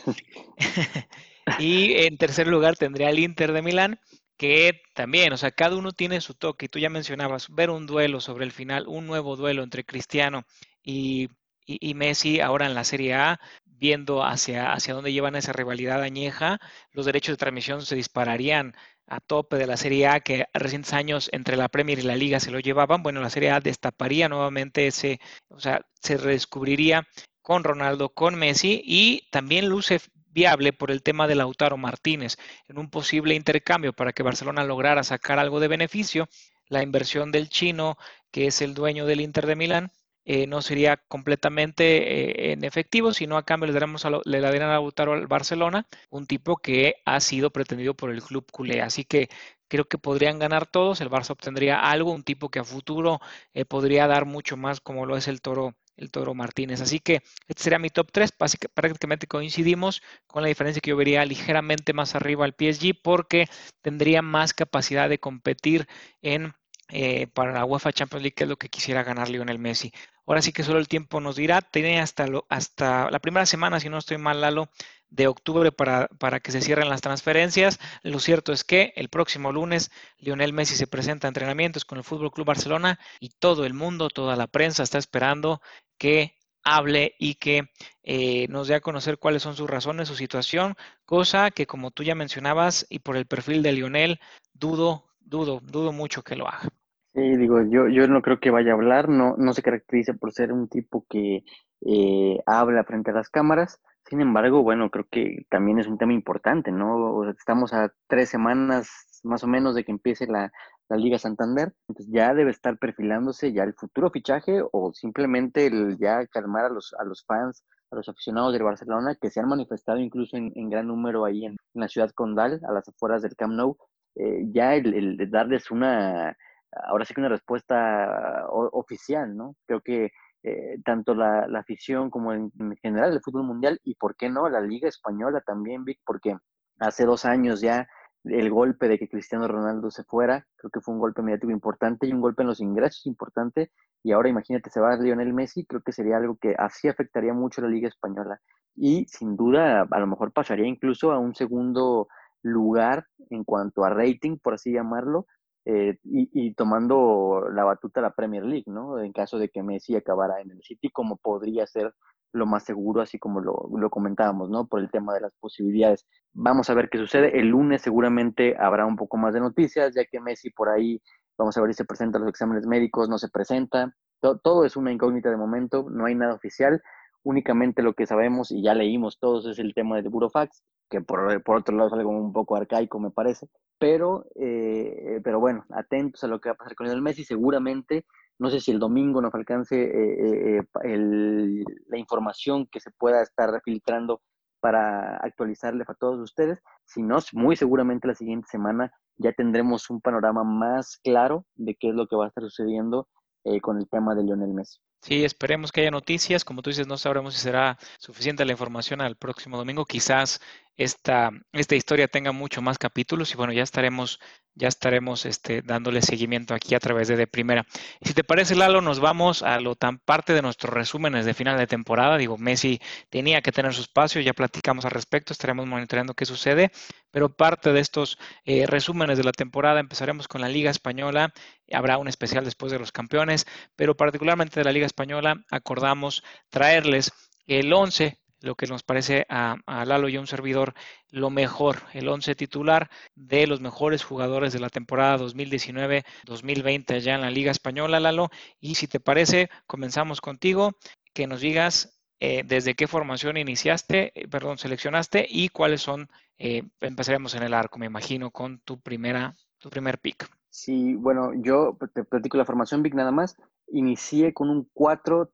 y en tercer lugar tendría el Inter de Milán, que también, o sea, cada uno tiene su toque. Y tú ya mencionabas, ver un duelo sobre el final, un nuevo duelo entre Cristiano y, y, Messi ahora en la Serie A, viendo hacia, hacia dónde llevan esa rivalidad añeja, los derechos de transmisión se dispararían a tope de la Serie A, que recientes años entre la Premier y la Liga se lo llevaban. Bueno, la Serie A destaparía nuevamente ese, o sea, se redescubriría con Ronaldo, con Messi y también luce viable por el tema de Lautaro Martínez en un posible intercambio para que Barcelona lograra sacar algo de beneficio. La inversión del chino, que es el dueño del Inter de Milán, eh, no sería completamente eh, en efectivo, sino a cambio le daremos a le darían a Lautaro al Barcelona, un tipo que ha sido pretendido por el club culé. Así que creo que podrían ganar todos, el Barça obtendría algo, un tipo que a futuro eh, podría dar mucho más como lo es el Toro el Toro Martínez. Así que este sería mi top 3. Prácticamente coincidimos con la diferencia que yo vería ligeramente más arriba al PSG porque tendría más capacidad de competir en eh, para la UEFA Champions League, que es lo que quisiera ganar Lionel Messi. Ahora sí que solo el tiempo nos dirá. Tiene hasta, hasta la primera semana, si no estoy mal, Lalo, de octubre para, para, que se cierren las transferencias. Lo cierto es que el próximo lunes Lionel Messi se presenta a entrenamientos con el Fútbol Club Barcelona y todo el mundo, toda la prensa está esperando que hable y que eh, nos dé a conocer cuáles son sus razones, su situación, cosa que como tú ya mencionabas y por el perfil de Lionel, dudo, dudo, dudo mucho que lo haga. Sí, digo, yo, yo no creo que vaya a hablar, no, no se caracteriza por ser un tipo que eh, habla frente a las cámaras, sin embargo, bueno, creo que también es un tema importante, ¿no? estamos a tres semanas más o menos de que empiece la, la Liga Santander, entonces ya debe estar perfilándose ya el futuro fichaje o simplemente el ya calmar a los, a los fans, a los aficionados del Barcelona que se han manifestado incluso en, gran número ahí en, la ciudad condal, a las afueras del Camp Nou, eh, ya el, el, darles una, ahora sí que una respuesta oficial, ¿no? Creo que eh, tanto la, la, afición como en, general el fútbol mundial y, ¿por qué no?, la Liga Española también, Vic, porque hace dos años ya el golpe de que Cristiano Ronaldo se fuera, creo que fue un golpe mediático importante y un golpe en los ingresos importante. Y ahora imagínate, se va Lionel Messi, creo que sería algo que así afectaría mucho a la Liga Española. Y sin duda, a lo mejor pasaría incluso a un segundo lugar en cuanto a rating, por así llamarlo, eh, y, tomando la batuta la Premier League, ¿no? En caso de que Messi acabara en el City, como podría ser lo más seguro, así como lo, comentábamos, ¿no? Por el tema de las posibilidades. Vamos a ver qué sucede. El lunes seguramente habrá un poco más de noticias, ya que Messi por ahí, vamos a ver si se presenta los exámenes médicos, no se presenta. Todo es una incógnita de momento, no hay nada oficial. Únicamente lo que sabemos y ya leímos todos es el tema del Burofax, que por, otro lado es algo un poco arcaico, me parece. Pero, eh, pero bueno, atentos a lo que va a pasar con el Messi. Seguramente no sé si el domingo nos alcance eh, eh, la información que se pueda estar filtrando para actualizarles a todos ustedes. Si no, muy seguramente la siguiente semana ya tendremos un panorama más claro de qué es lo que va a estar sucediendo eh, con el tema de Lionel Messi. Sí, esperemos que haya noticias. Como tú dices, no sabremos si será suficiente la información al próximo domingo. Quizás esta, esta historia tenga mucho más capítulos y bueno, ya estaremos, ya estaremos este, dándole seguimiento aquí a través de De Primera. si te parece, Lalo, nos vamos a lo tan parte de nuestros resúmenes de final de temporada. Digo, Messi tenía que tener su espacio, ya platicamos al respecto, estaremos monitoreando qué sucede, pero parte de estos eh, resúmenes de la temporada empezaremos con la Liga Española, habrá un especial después de los campeones, pero particularmente de la Liga Española acordamos traerles el 11 lo que nos parece a, Lalo y a un servidor lo mejor, el 11 titular de los mejores jugadores de la temporada 2019-2020 allá en la Liga Española, Lalo. Y si te parece, comenzamos contigo, que nos digas eh, desde qué formación iniciaste, eh, perdón, seleccionaste y cuáles son, eh, empezaremos en el arco, me imagino, con tu primera, tu primer pick. Sí, bueno, yo te platico la formación Vic nada más. Inicié con un 4-3-3,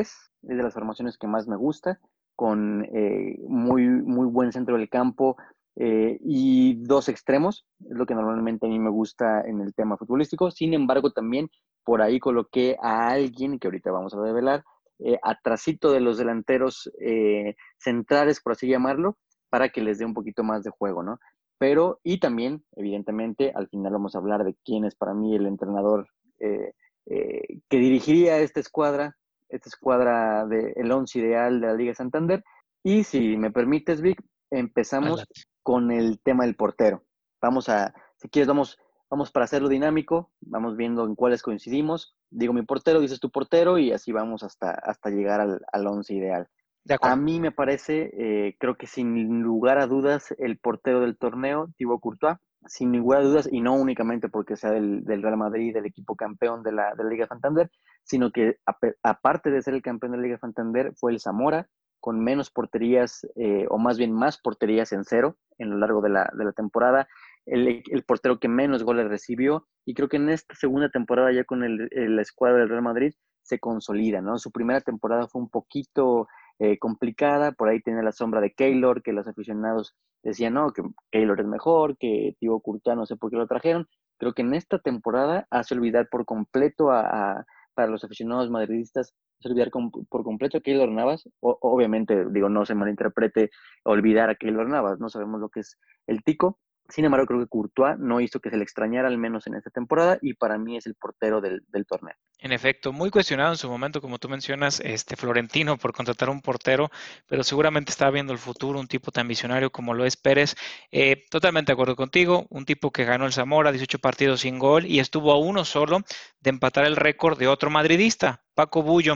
es de las formaciones que más me gusta con eh, muy, muy buen centro del campo eh, y dos extremos, es lo que normalmente a mí me gusta en el tema futbolístico. Sin embargo, también por ahí coloqué a alguien que ahorita vamos a revelar, eh, atrasito de los delanteros eh, centrales, por así llamarlo, para que les dé un poquito más de juego, ¿no? Pero, y también, evidentemente, al final vamos a hablar de quién es para mí el entrenador que dirigiría esta escuadra esta escuadra del el once ideal de la Liga Santander. Y si me permites, Vic, empezamos con el tema del portero. Vamos a, si quieres, vamos, vamos para hacerlo dinámico, vamos viendo en cuáles coincidimos. Digo mi portero, dices tu portero y así vamos hasta, hasta llegar al, al once ideal. a mí me parece, eh, creo que sin lugar a dudas, el portero del torneo, Thibaut Courtois, sin ninguna duda, y no únicamente porque sea del, Real Madrid, del equipo campeón de la, Liga Santander, sino que aparte de ser el campeón de la Liga Santander, fue el Zamora, con menos porterías, eh, o más bien más porterías en cero en lo largo de la, de la temporada. el, portero que menos goles recibió y creo que en esta segunda temporada ya con el, la escuadra del Real Madrid se consolida, ¿no? Su primera temporada fue un poquito eh, complicada, por ahí tiene la sombra de Keylor, que los aficionados decían, no, que Keylor es mejor, que Tío Courtois no sé por qué lo trajeron, creo que en esta temporada hace olvidar por completo a, para los aficionados madridistas, hace olvidar por completo a Keylor Navas, obviamente, digo, no se malinterprete olvidar a Keylor Navas, no sabemos lo que es el tico, sin embargo, creo que Courtois no hizo que se le extrañara al menos en esta temporada y para mí es el portero del, torneo. En efecto, muy cuestionado en su momento, como tú mencionas, este Florentino por contratar un portero, pero seguramente estaba viendo el futuro, un tipo tan visionario como lo es Pérez. Eh, totalmente de acuerdo contigo, un tipo que ganó el Zamora, 18 partidos sin gol y estuvo a uno solo de empatar el récord de otro madridista, Paco Bullo.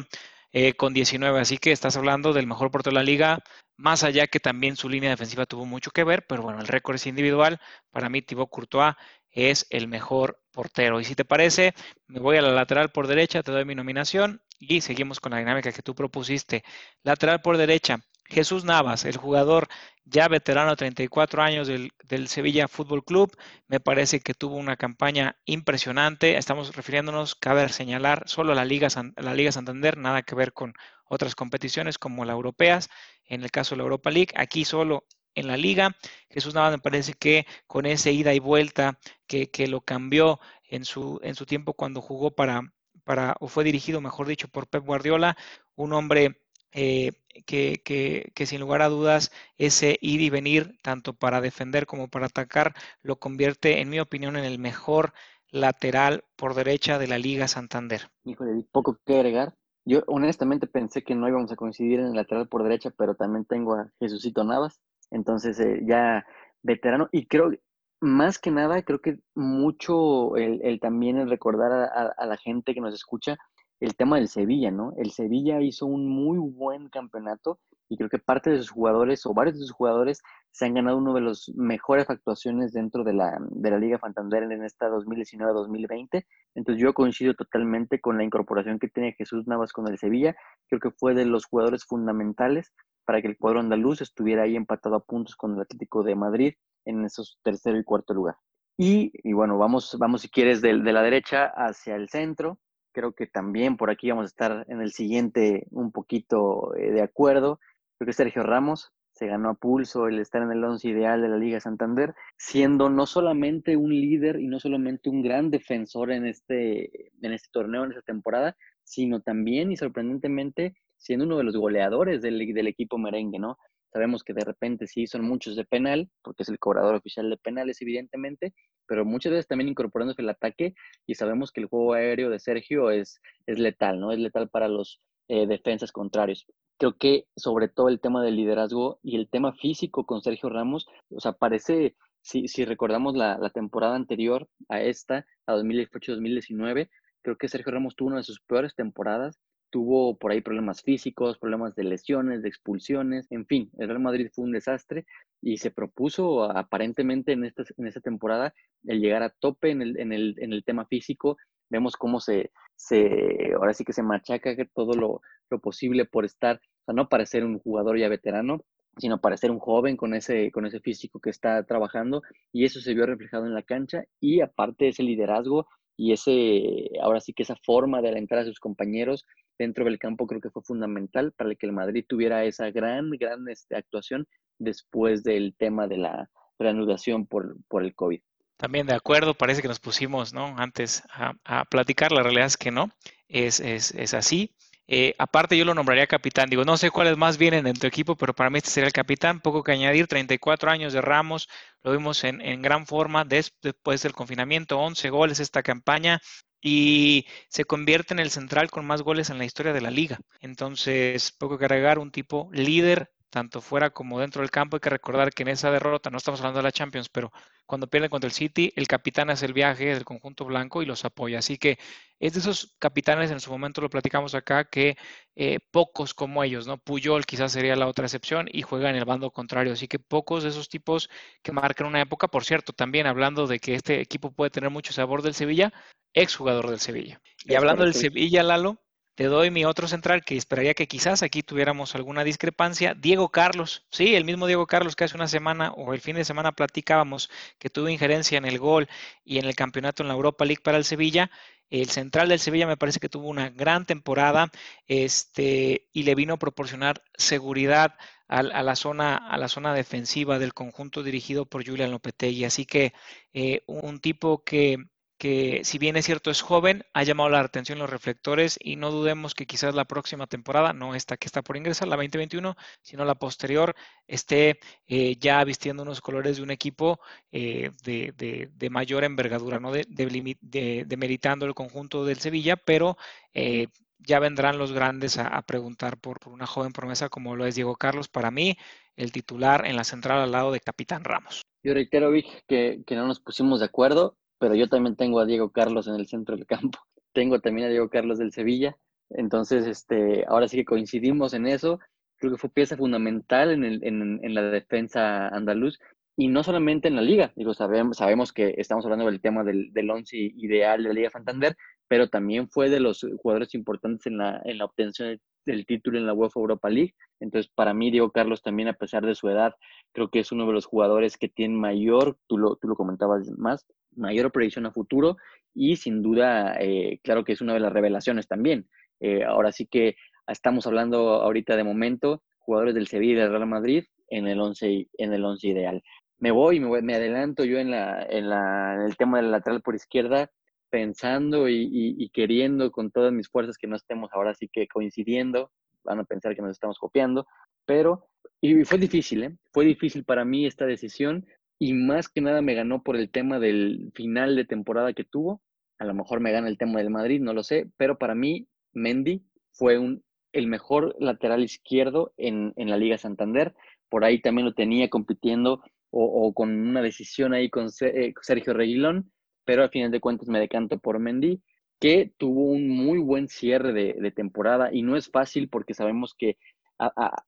Eh, con 19. Así que estás hablando del mejor portero de la liga, más allá que también su línea defensiva tuvo mucho que ver, pero bueno, el récord es individual. Para mí, Thibaut Courtois es el mejor portero. Y si te parece, me voy a la lateral por derecha, te doy mi nominación y seguimos con la dinámica que tú propusiste. Lateral por derecha, Jesús Navas, el jugador ya veterano, 34 años del, Sevilla Fútbol Club, me parece que tuvo una campaña impresionante. Estamos refiriéndonos, cabe señalar, solo a la Liga, la Liga Santander, nada que ver con otras competiciones como la europeas, en el caso de la Europa League, aquí solo en la liga. Jesús Navas me parece que con ese ida y vuelta que, lo cambió en su, en su tiempo cuando jugó para, para, o fue dirigido, mejor dicho, por Pep Guardiola, un hombre eh, que, que, que, sin lugar a dudas ese ir y venir, tanto para defender como para atacar, lo convierte, en mi opinión, en el mejor lateral por derecha de la Liga Santander. Híjole, poco que agregar. Yo honestamente pensé que no íbamos a coincidir en el lateral por derecha, pero también tengo a Jesucito Navas, entonces eh, ya veterano. Y creo, más que nada, creo que mucho el, también el recordar a, la gente que nos escucha el tema del Sevilla, ¿no? El Sevilla hizo un muy buen campeonato y creo que parte de sus jugadores o varios de sus jugadores se han ganado uno de los mejores actuaciones dentro de la, de la Liga Santander en esta 2019-2020. Entonces yo coincido totalmente con la incorporación que tiene Jesús Navas con el Sevilla. Creo que fue de los jugadores fundamentales para que el cuadro andaluz estuviera ahí empatado a puntos con el Atlético de Madrid en esos tercero y cuarto lugar. Y, y bueno, vamos, vamos si quieres de, de la derecha hacia el centro creo que también por aquí vamos a estar en el siguiente un poquito eh, de acuerdo. Creo que Sergio Ramos se ganó a pulso el estar en el once ideal de la Liga Santander, siendo no solamente un líder y no solamente un gran defensor en este, en este torneo, en esta temporada, sino también y sorprendentemente siendo uno de los goleadores del, equipo merengue, ¿no? Sabemos que de repente sí son muchos de penal, porque es el cobrador oficial de penales, evidentemente, pero muchas veces también incorporándose el ataque y sabemos que el juego aéreo de Sergio es, es letal, ¿no? Es letal para los eh, defensas contrarios. Creo que sobre todo el tema del liderazgo y el tema físico con Sergio Ramos, o sea, parece, si, si recordamos la, la temporada anterior a esta, a 2018-2019, creo que Sergio Ramos tuvo una de sus peores temporadas tuvo por ahí problemas físicos, problemas de lesiones, de expulsiones, en fin, el Real Madrid fue un desastre y se propuso aparentemente en esta, en esta temporada el llegar a tope en el, en el, en el tema físico. Vemos cómo se, se, ahora sí que se machaca todo lo, lo posible por estar, o sea, no para ser un jugador ya veterano, sino para ser un joven con ese, con ese físico que está trabajando y eso se vio reflejado en la cancha y aparte ese liderazgo y ese, ahora sí que esa forma de alentar a sus compañeros dentro del campo creo que fue fundamental para que el Madrid tuviera esa gran, gran este, actuación después del tema de la reanudación por, por el COVID. También de acuerdo, parece que nos pusimos ¿no? antes a, platicar, la realidad es que no, es, es, es así. Eh, aparte, yo lo nombraría capitán. Digo, no sé cuáles más vienen en tu equipo, pero para mí este sería el capitán. Poco que añadir, 34 años de Ramos, lo vimos en, en gran forma después del confinamiento, 11 goles esta campaña y se convierte en el central con más goles en la historia de la liga. Entonces, poco que agregar, un tipo líder tanto fuera como dentro del campo. Hay que recordar que en esa derrota, no estamos hablando de la Champions, pero cuando pierden contra el City, el capitán hace el viaje del conjunto blanco y los apoya. Así que es de esos capitanes, en su momento lo platicamos acá, que eh, pocos como ellos, ¿no? Puyol quizás sería la otra excepción y juega en el bando contrario. Así que pocos de esos tipos que marcan una época, por cierto, también hablando de que este equipo puede tener mucho sabor del Sevilla, exjugador del Sevilla. Y hablando del Sevilla, Lalo, te doy mi otro central que esperaría que quizás aquí tuviéramos alguna discrepancia. Diego Carlos, sí, el mismo Diego Carlos que hace una semana o el fin de semana platicábamos que tuvo injerencia en el gol y en el campeonato en la Europa League para el Sevilla. El central del Sevilla me parece que tuvo una gran temporada este, y le vino a proporcionar seguridad a, la, zona, a la zona defensiva del conjunto dirigido por Julian Lopetegui. Así que eh, un tipo que que si bien es cierto es joven, ha llamado la atención los reflectores y no dudemos que quizás la próxima temporada, no esta que está por ingresar, la 2021, sino la posterior, esté eh, ya vistiendo unos colores de un equipo eh, de, mayor envergadura, no demeritando el conjunto del Sevilla, pero eh, ya vendrán los grandes a, preguntar por, una joven promesa como lo es Diego Carlos, para mí el titular en la central al lado de Capitán Ramos. Yo reitero, Vic, que, que no nos pusimos de acuerdo pero yo también tengo a Diego Carlos en el centro del campo. Tengo también a Diego Carlos del Sevilla. Entonces, este, ahora sí que coincidimos en eso. Creo que fue pieza fundamental en, el, en, la defensa andaluz y no solamente en la liga. Digo, sabemos, sabemos que estamos hablando del tema del, del once ideal de la Liga Santander, pero también fue de los jugadores importantes en la, en la obtención del título en la UEFA Europa League. Entonces, para mí, Diego Carlos también, a pesar de su edad, creo que es uno de los jugadores que tiene mayor, tú lo, tú lo comentabas más, mayor proyección a futuro y sin duda, eh, claro que es una de las revelaciones también. Eh, ahora sí que estamos hablando ahorita de momento, jugadores del Sevilla y del Real Madrid en el 11 en el once ideal. Me voy, me, adelanto yo en, la, en, la, el tema del lateral por izquierda, pensando y, y, queriendo con todas mis fuerzas que no estemos ahora sí que coincidiendo, van a pensar que nos estamos copiando, pero, y fue difícil, ¿eh? fue difícil para mí esta decisión, y más que nada me ganó por el tema del final de temporada que tuvo. A lo mejor me gana el tema del Madrid, no lo sé, pero para mí Mendy fue un, el mejor lateral izquierdo en, en la Liga Santander. Por ahí también lo tenía compitiendo o, con una decisión ahí con eh, Sergio Reguilón, pero al final de cuentas me decanto por Mendy, que tuvo un muy buen cierre de, temporada y no es fácil porque sabemos que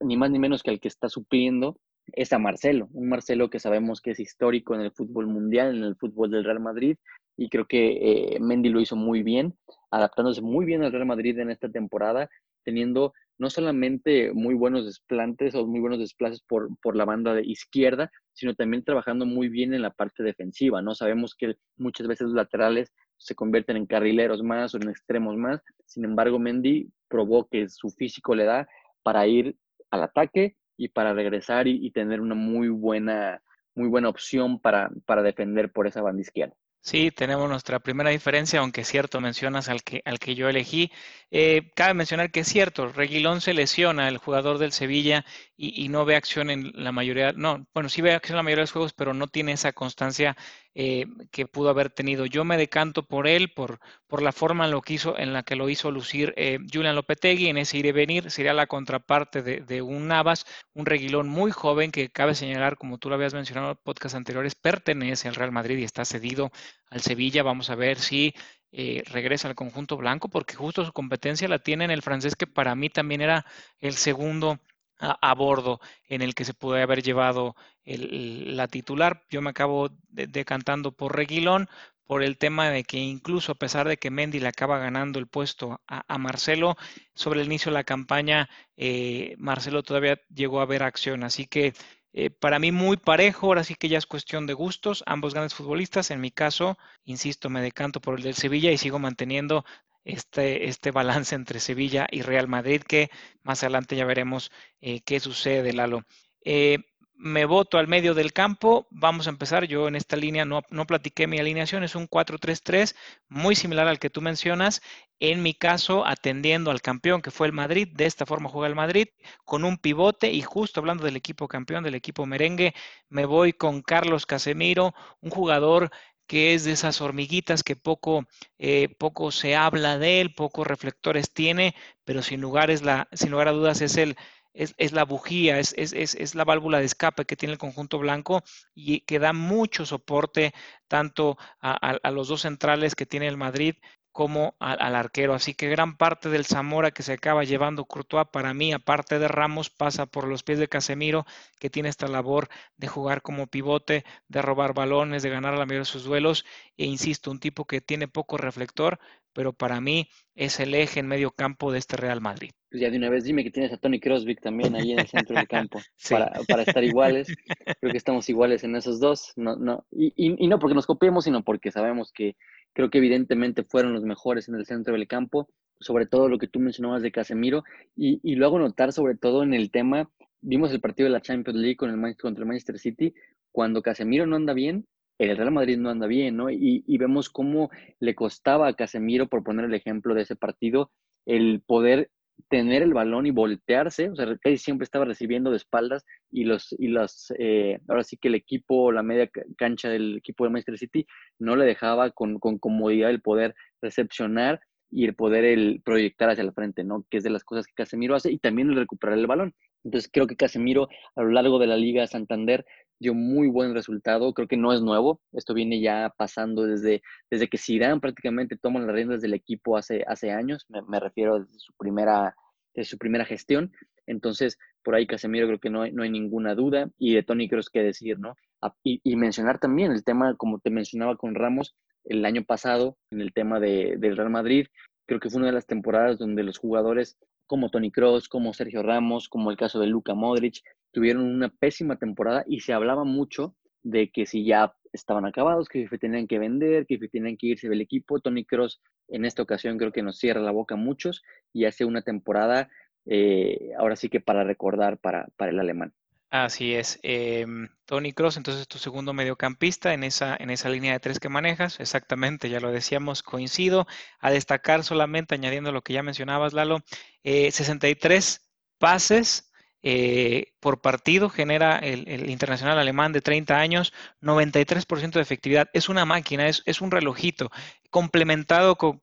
ni más ni menos que el que está supliendo es a Marcelo, un Marcelo que sabemos que es histórico en el fútbol mundial, en el fútbol del Real Madrid, y creo que eh, Mendy lo hizo muy bien, adaptándose muy bien al Real Madrid en esta temporada, teniendo no solamente muy buenos desplantes o muy buenos desplaces por, por la banda de izquierda, sino también trabajando muy bien en la parte defensiva, ¿no? Sabemos que muchas veces los laterales se convierten en carrileros más o en extremos más, sin embargo Mendy probó que su físico le da para ir al ataque y para regresar y, tener una muy buena, muy buena opción para, para defender por esa banda izquierda. Sí, tenemos nuestra primera diferencia, aunque es cierto, mencionas al que, al que yo elegí. Eh, cabe mencionar que es cierto, Reguilón se lesiona, el jugador del Sevilla, y, no ve acción en la mayoría, no, bueno, sí ve acción en la mayoría de los juegos, pero no tiene esa constancia eh, que pudo haber tenido. Yo me decanto por él, por, por la forma en, lo que hizo, en la que lo hizo lucir eh, Julian Lopetegui, en ese ir y venir, sería la contraparte de, de, un Navas, un Reguilón muy joven que cabe señalar, como tú lo habías mencionado en podcast anteriores, pertenece al Real Madrid y está cedido al Sevilla. Vamos a ver si eh, regresa al conjunto blanco, porque justo su competencia la tiene en el francés, que para mí también era el segundo a, bordo en el que se puede haber llevado la titular. Yo me acabo decantando por Reguilón, por el tema de que incluso a pesar de que Mendy le acaba ganando el puesto a, Marcelo, sobre el inicio de la campaña, eh, Marcelo todavía llegó a ver acción. Así que eh, para mí muy parejo, ahora sí que ya es cuestión de gustos, ambos grandes futbolistas. En mi caso, insisto, me decanto por el del Sevilla y sigo manteniendo este, este balance entre Sevilla y Real Madrid, que más adelante ya veremos eh, qué sucede, Lalo. Me voto al medio del campo. Vamos a empezar. Yo en esta línea no, no platiqué mi alineación, es un 4-3-3, muy similar al que tú mencionas. En mi caso, atendiendo al campeón que fue el Madrid, de esta forma juega el Madrid, con un pivote. Y justo hablando del equipo campeón, del equipo merengue, me voy con Carlos Casemiro, un jugador que es de esas hormiguitas que poco, eh, poco se habla de él, pocos reflectores tiene, pero sin lugar, es la, sin lugar a dudas es el es, la bujía, es, es, la válvula de escape que tiene el conjunto blanco y que da mucho soporte tanto a, los dos centrales que tiene el Madrid como al, arquero. Así que gran parte del Zamora que se acaba llevando Courtois, para mí, aparte de Ramos, pasa por los pies de Casemiro, que tiene esta labor de jugar como pivote, de robar balones, de ganar a la mayoría de sus duelos. E insisto, un tipo que tiene poco reflector, pero para mí es el eje en medio campo de este Real Madrid. Pues ya de una vez dime que tienes a Tony Crosby también ahí en el centro del campo para, para, estar iguales. Creo que estamos iguales en esos dos. No, no, y, y, no porque nos copiemos, sino porque sabemos que creo que evidentemente fueron los mejores en el centro del campo, sobre todo lo que tú mencionabas de Casemiro, y, y lo hago notar sobre todo en el tema, vimos el partido de la Champions League con el, contra el Manchester City, cuando Casemiro no anda bien, el Real Madrid no anda bien, ¿no? Y, y, vemos cómo le costaba a Casemiro, por poner el ejemplo de ese partido, el poder tener el balón y voltearse, o sea, casi siempre estaba recibiendo de espaldas y los, y los, eh, ahora sí que el equipo, la media cancha del equipo de Manchester City no le dejaba con, con comodidad el poder recepcionar y el poder el proyectar hacia la frente, ¿no? Que es de las cosas que Casemiro hace y también el recuperar el balón. Entonces creo que Casemiro a lo largo de la Liga Santander dio muy buen resultado. Creo que no es nuevo. Esto viene ya pasando desde, desde que Zidane prácticamente toma las riendas del equipo hace, hace años. Me, refiero desde su primera, su primera gestión. Entonces, por ahí Casemiro creo que no hay, no hay ninguna duda. Y de Tony creo que decir, ¿no? Y, mencionar también el tema, como te mencionaba con Ramos, el año pasado, en el tema de, del Real Madrid, creo que fue una de las temporadas donde los jugadores como Tony Cross, como Sergio Ramos, como el caso de Luka Modric, tuvieron una pésima temporada y se hablaba mucho de que si ya estaban acabados, que tenían que vender, que tenían que irse del equipo. Tony Cross en esta ocasión creo que nos cierra la boca a muchos y hace una temporada eh, ahora sí que para recordar para, para el alemán. Así es. Em, Tony Cross, entonces tu segundo mediocampista en esa, en esa línea de tres que manejas. Exactamente, ya lo decíamos, coincido. A destacar solamente, añadiendo lo que ya mencionabas, Lalo, 63 eh, pases eh, por partido genera el, internacional alemán de 30 años, 93% de efectividad. Es una máquina, es, es un relojito. Complementado con,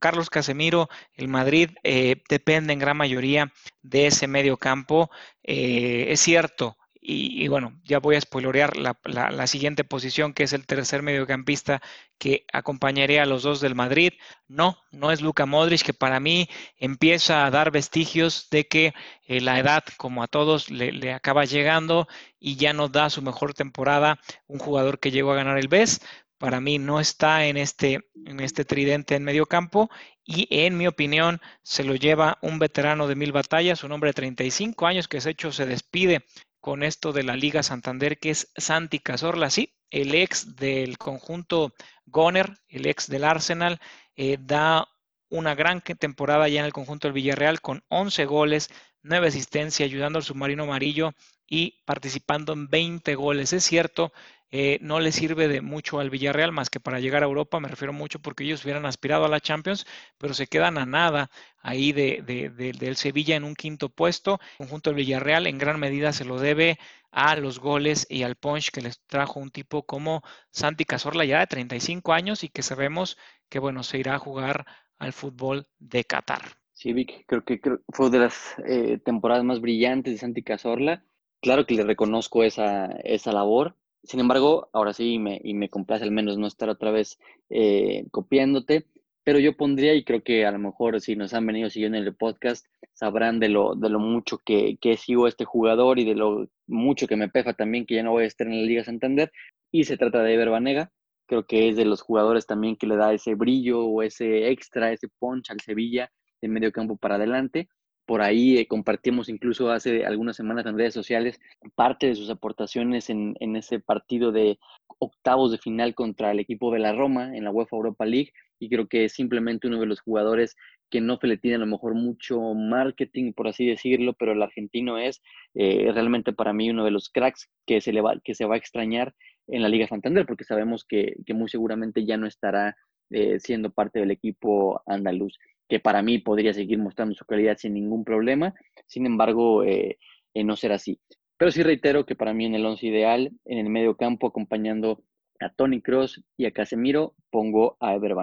Carlos Casemiro, el Madrid eh, depende en gran mayoría de ese medio campo. Eh, es cierto, y, bueno, ya voy a spoilorear la, siguiente posición, que es el tercer mediocampista que acompañaría a los dos del Madrid. No, no es Luka Modric, que para mí empieza a dar vestigios de que eh, la edad, como a todos, le, le, acaba llegando y ya no da su mejor temporada un jugador que llegó a ganar el BES. Para mí no está en este, en este tridente en medio campo y en mi opinión se lo lleva un veterano de mil batallas, un hombre de 35 años que se hecho se despide con esto de la Liga Santander, que es Santi Cazorla, sí, el ex del conjunto Goner, el ex del Arsenal, eh, da una gran temporada ya en el conjunto del Villarreal con 11 goles, 9 asistencias, ayudando al submarino amarillo y participando en 20 goles. Es cierto, eh, no le sirve de mucho al Villarreal más que para llegar a Europa, me refiero mucho porque ellos hubieran aspirado a la Champions, pero se quedan a nada ahí de, del Sevilla en un quinto puesto. El conjunto del Villarreal en gran medida se lo debe a los goles y al punch que les trajo un tipo como Santi Cazorla ya de 35 años y que sabemos que bueno, se irá a jugar al fútbol de Qatar. Sí, Vic, creo que fue de las eh, temporadas más brillantes de Santi Cazorla. Claro que le reconozco esa, esa labor, sin embargo, ahora sí, me, y me complace al menos no estar otra vez eh, copiándote, pero yo pondría, y creo que a lo mejor si nos han venido siguiendo en el podcast, sabrán de lo, de lo mucho que, que sigo este jugador y de lo mucho que me pefa también que ya no voy a estar en la Liga Santander. Y se trata de Ever Banega, creo que es de los jugadores también que le da ese brillo o ese extra, ese punch al Sevilla de medio campo para adelante. Por ahí eh, compartimos incluso hace algunas semanas en redes sociales parte de sus aportaciones en, en, ese partido de octavos de final contra el equipo de la Roma en la UEFA Europa League y creo que es simplemente uno de los jugadores que no se le tiene a lo mejor mucho marketing, por así decirlo, pero el argentino es eh, realmente para mí uno de los cracks que se, le va, que se va a extrañar en la Liga Santander porque sabemos que, que muy seguramente ya no estará eh, siendo parte del equipo andaluz que para mí podría seguir mostrando su calidad sin ningún problema. Sin embargo, eh, eh, no será así. Pero sí reitero que para mí en el once ideal, en el medio campo, acompañando a Tony Cross y a Casemiro, pongo a Ever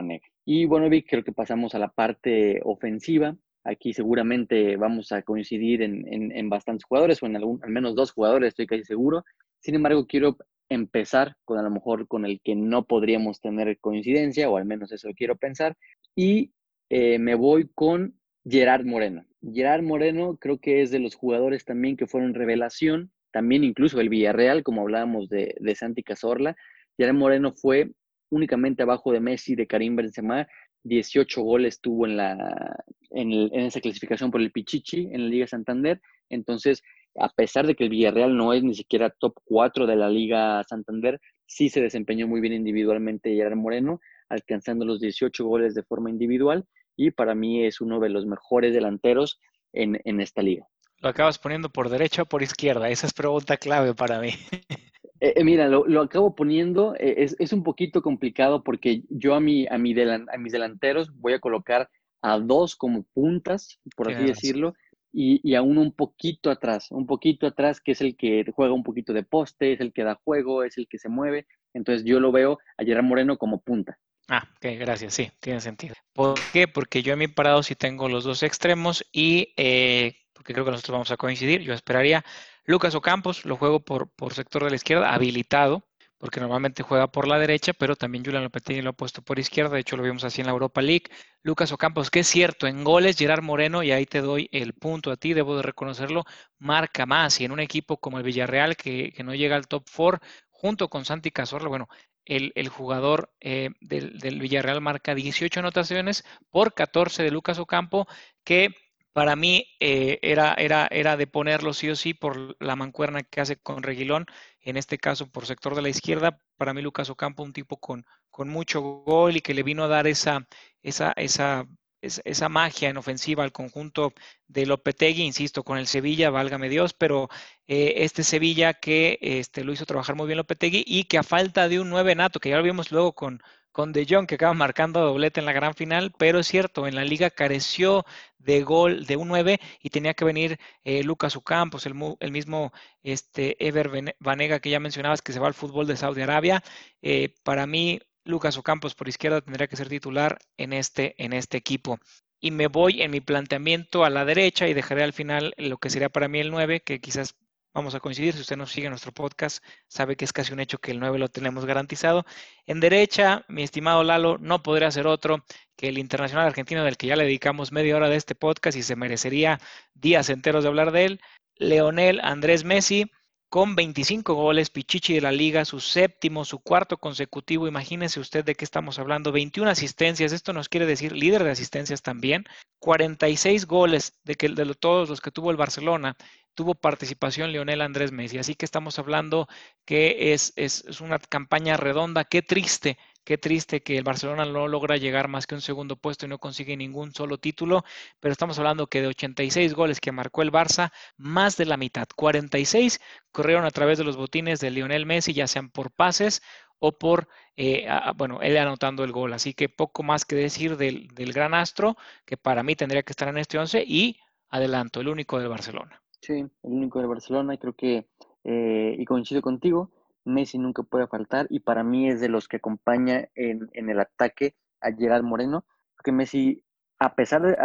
Y bueno, Vic, creo que pasamos a la parte ofensiva. Aquí seguramente vamos a coincidir en, en, bastantes jugadores, o en algún, al menos dos jugadores, estoy casi seguro. Sin embargo, quiero empezar con a lo mejor con el que no podríamos tener coincidencia, o al menos eso quiero pensar, y eh, me voy con Gerard Moreno. Gerard Moreno creo que es de los jugadores también que fueron revelación, también incluso el Villarreal, como hablábamos de, de Santi Cazorla. Gerard Moreno fue únicamente abajo de Messi, de Karim Benzema, 18 goles tuvo en, la, en, esa clasificación por el Pichichi en la Liga Santander. Entonces, a pesar de que el Villarreal no es ni siquiera top 4 de la Liga Santander, sí se desempeñó muy bien individualmente Gerard Moreno, alcanzando los 18 goles de forma individual y para mí es uno de los mejores delanteros en, en esta liga. ¿Lo acabas poniendo por derecha o por izquierda? Esa es pregunta clave para mí. Eh, eh, mira, lo, acabo poniendo, eh, es, es, un poquito complicado porque yo a, mi, a, mi a mis delanteros voy a colocar a dos como puntas, por así decirlo, y, y, a uno un poquito atrás, un poquito atrás, que es el que juega un poquito de poste, es el que da juego, es el que se mueve. Entonces yo lo veo a Gerard Moreno como punta. Ah, ok, gracias, sí, tiene sentido. ¿Por qué? Porque yo a mi parado sí tengo los dos extremos y porque creo que nosotros vamos a coincidir, yo esperaría Lucas Ocampos, lo juego por, por sector de la izquierda, habilitado, porque normalmente juega por la derecha, pero también Julian Lopetegui lo ha puesto por izquierda, de hecho lo vimos así en la Europa League. Lucas Ocampos, que es cierto, en goles Gerard Moreno, y ahí te doy el punto a ti, debo de reconocerlo, marca más, y en un equipo como el Villarreal, que, no llega al top 4, junto con Santi Cazorla, bueno, el, jugador eh, del, del, Villarreal marca 18 anotaciones por 14 de Lucas Ocampo, que para mí eh, era, era, era de ponerlo sí o sí por la mancuerna que hace con Reguilón, en este caso por sector de la izquierda. Para mí Lucas Ocampo, un tipo con, con mucho gol y que le vino a dar esa, esa, esa, esa magia en ofensiva al conjunto de Lopetegui, insisto, con el Sevilla, válgame Dios, pero eh, este Sevilla que este, lo hizo trabajar muy bien Lopetegui y que a falta de un nueve nato, que ya lo vimos luego con, con De Jong, que acaba marcando doblete en la gran final, pero es cierto, en la liga careció de gol de un 9 y tenía que venir eh, Lucas Ucampos, el, el, mismo este, Ever Vanega que ya mencionabas que se va al fútbol de Saudi Arabia. Eh, para mí, Lucas Ocampos por izquierda tendría que ser titular en este, en este equipo. Y me voy en mi planteamiento a la derecha y dejaré al final lo que sería para mí el 9, que quizás vamos a coincidir. Si usted nos sigue nuestro podcast, sabe que es casi un hecho que el 9 lo tenemos garantizado. En derecha, mi estimado Lalo, no podría ser otro que el internacional argentino del que ya le dedicamos media hora de este podcast y se merecería días enteros de hablar de él, Leonel Andrés Messi con 25 goles, Pichichi de la liga, su séptimo, su cuarto consecutivo. Imagínese usted de qué estamos hablando. 21 asistencias, esto nos quiere decir líder de asistencias también. 46 goles de, que, de todos los que tuvo el Barcelona tuvo participación Leonel Andrés Messi. Así que estamos hablando que es, es, es una campaña redonda. Qué triste Qué triste que el Barcelona no logra llegar más que un segundo puesto y no consigue ningún solo título, pero estamos hablando que de 86 goles que marcó el Barça, más de la mitad, 46, corrieron a través de los botines de Lionel Messi, ya sean por pases o por, eh, bueno, él anotando el gol. Así que poco más que decir del, gran astro, que para mí tendría que estar en este 11 y adelanto, el único del Barcelona. Sí, el único del Barcelona, creo que, eh, y coincido contigo, Messi nunca puede faltar y para mí es de los que acompaña en, el ataque a Gerard Moreno, porque Messi, a pesar de,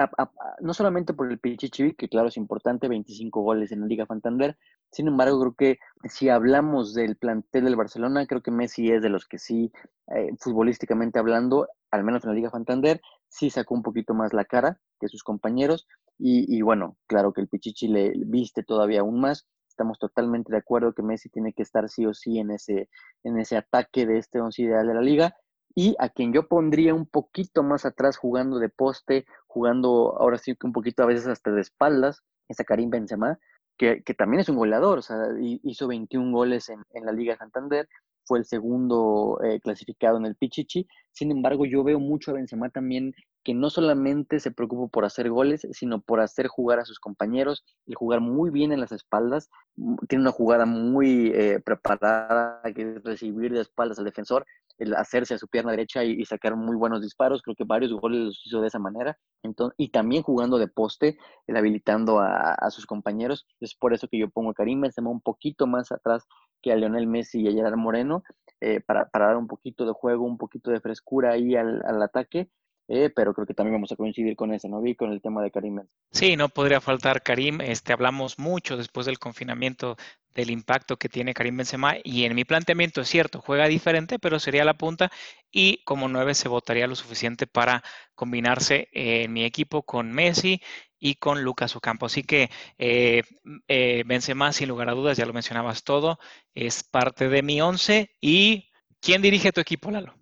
no solamente por el Pichichi, que claro es importante, 25 goles en la Liga Santander, sin embargo creo que si hablamos del plantel del Barcelona, creo que Messi es de los que sí, eh, futbolísticamente hablando, al menos en la Liga Santander, sí sacó un poquito más la cara que sus compañeros. Y, y bueno, claro que el Pichichi le viste todavía aún más estamos totalmente de acuerdo que Messi tiene que estar sí o sí en ese, en ese ataque de este once ideal de la liga. Y a quien yo pondría un poquito más atrás jugando de poste, jugando ahora sí que un poquito a veces hasta de espaldas, es a Karim Benzema, que, que también es un goleador, o sea, hizo 21 goles en, la Liga Santander, fue el segundo eh, clasificado en el Pichichi. Sin embargo, yo veo mucho a Benzema también que no solamente se preocupa por hacer goles, sino por hacer jugar a sus compañeros, y jugar muy bien en las espaldas. Mm, tiene una jugada muy eh, preparada, que es recibir de espaldas al defensor, el hacerse a su pierna derecha y, sacar muy buenos disparos. Creo que varios goles los hizo de esa manera. Entonces, y también jugando de poste, el habilitando a, sus compañeros. Es por eso que yo pongo a Karim Benzema un poquito más atrás que a Lionel Messi y a Gerard Moreno, eh, para, dar un poquito de juego, un poquito de frescura ahí al, ataque eh, pero creo que también vamos a coincidir con ese, ¿no? Vi con el tema de Karim. Sí, no podría faltar Karim. Este, hablamos mucho después del confinamiento del impacto que tiene Karim Benzema y en mi planteamiento es cierto, juega diferente, pero sería la punta y como nueve se votaría lo suficiente para combinarse en mi equipo con Messi y con Lucas Ocampo. Así que eh, eh, sin lugar a dudas, ya lo mencionabas todo, es parte de mi once. ¿Y quién dirige tu equipo, Lalo?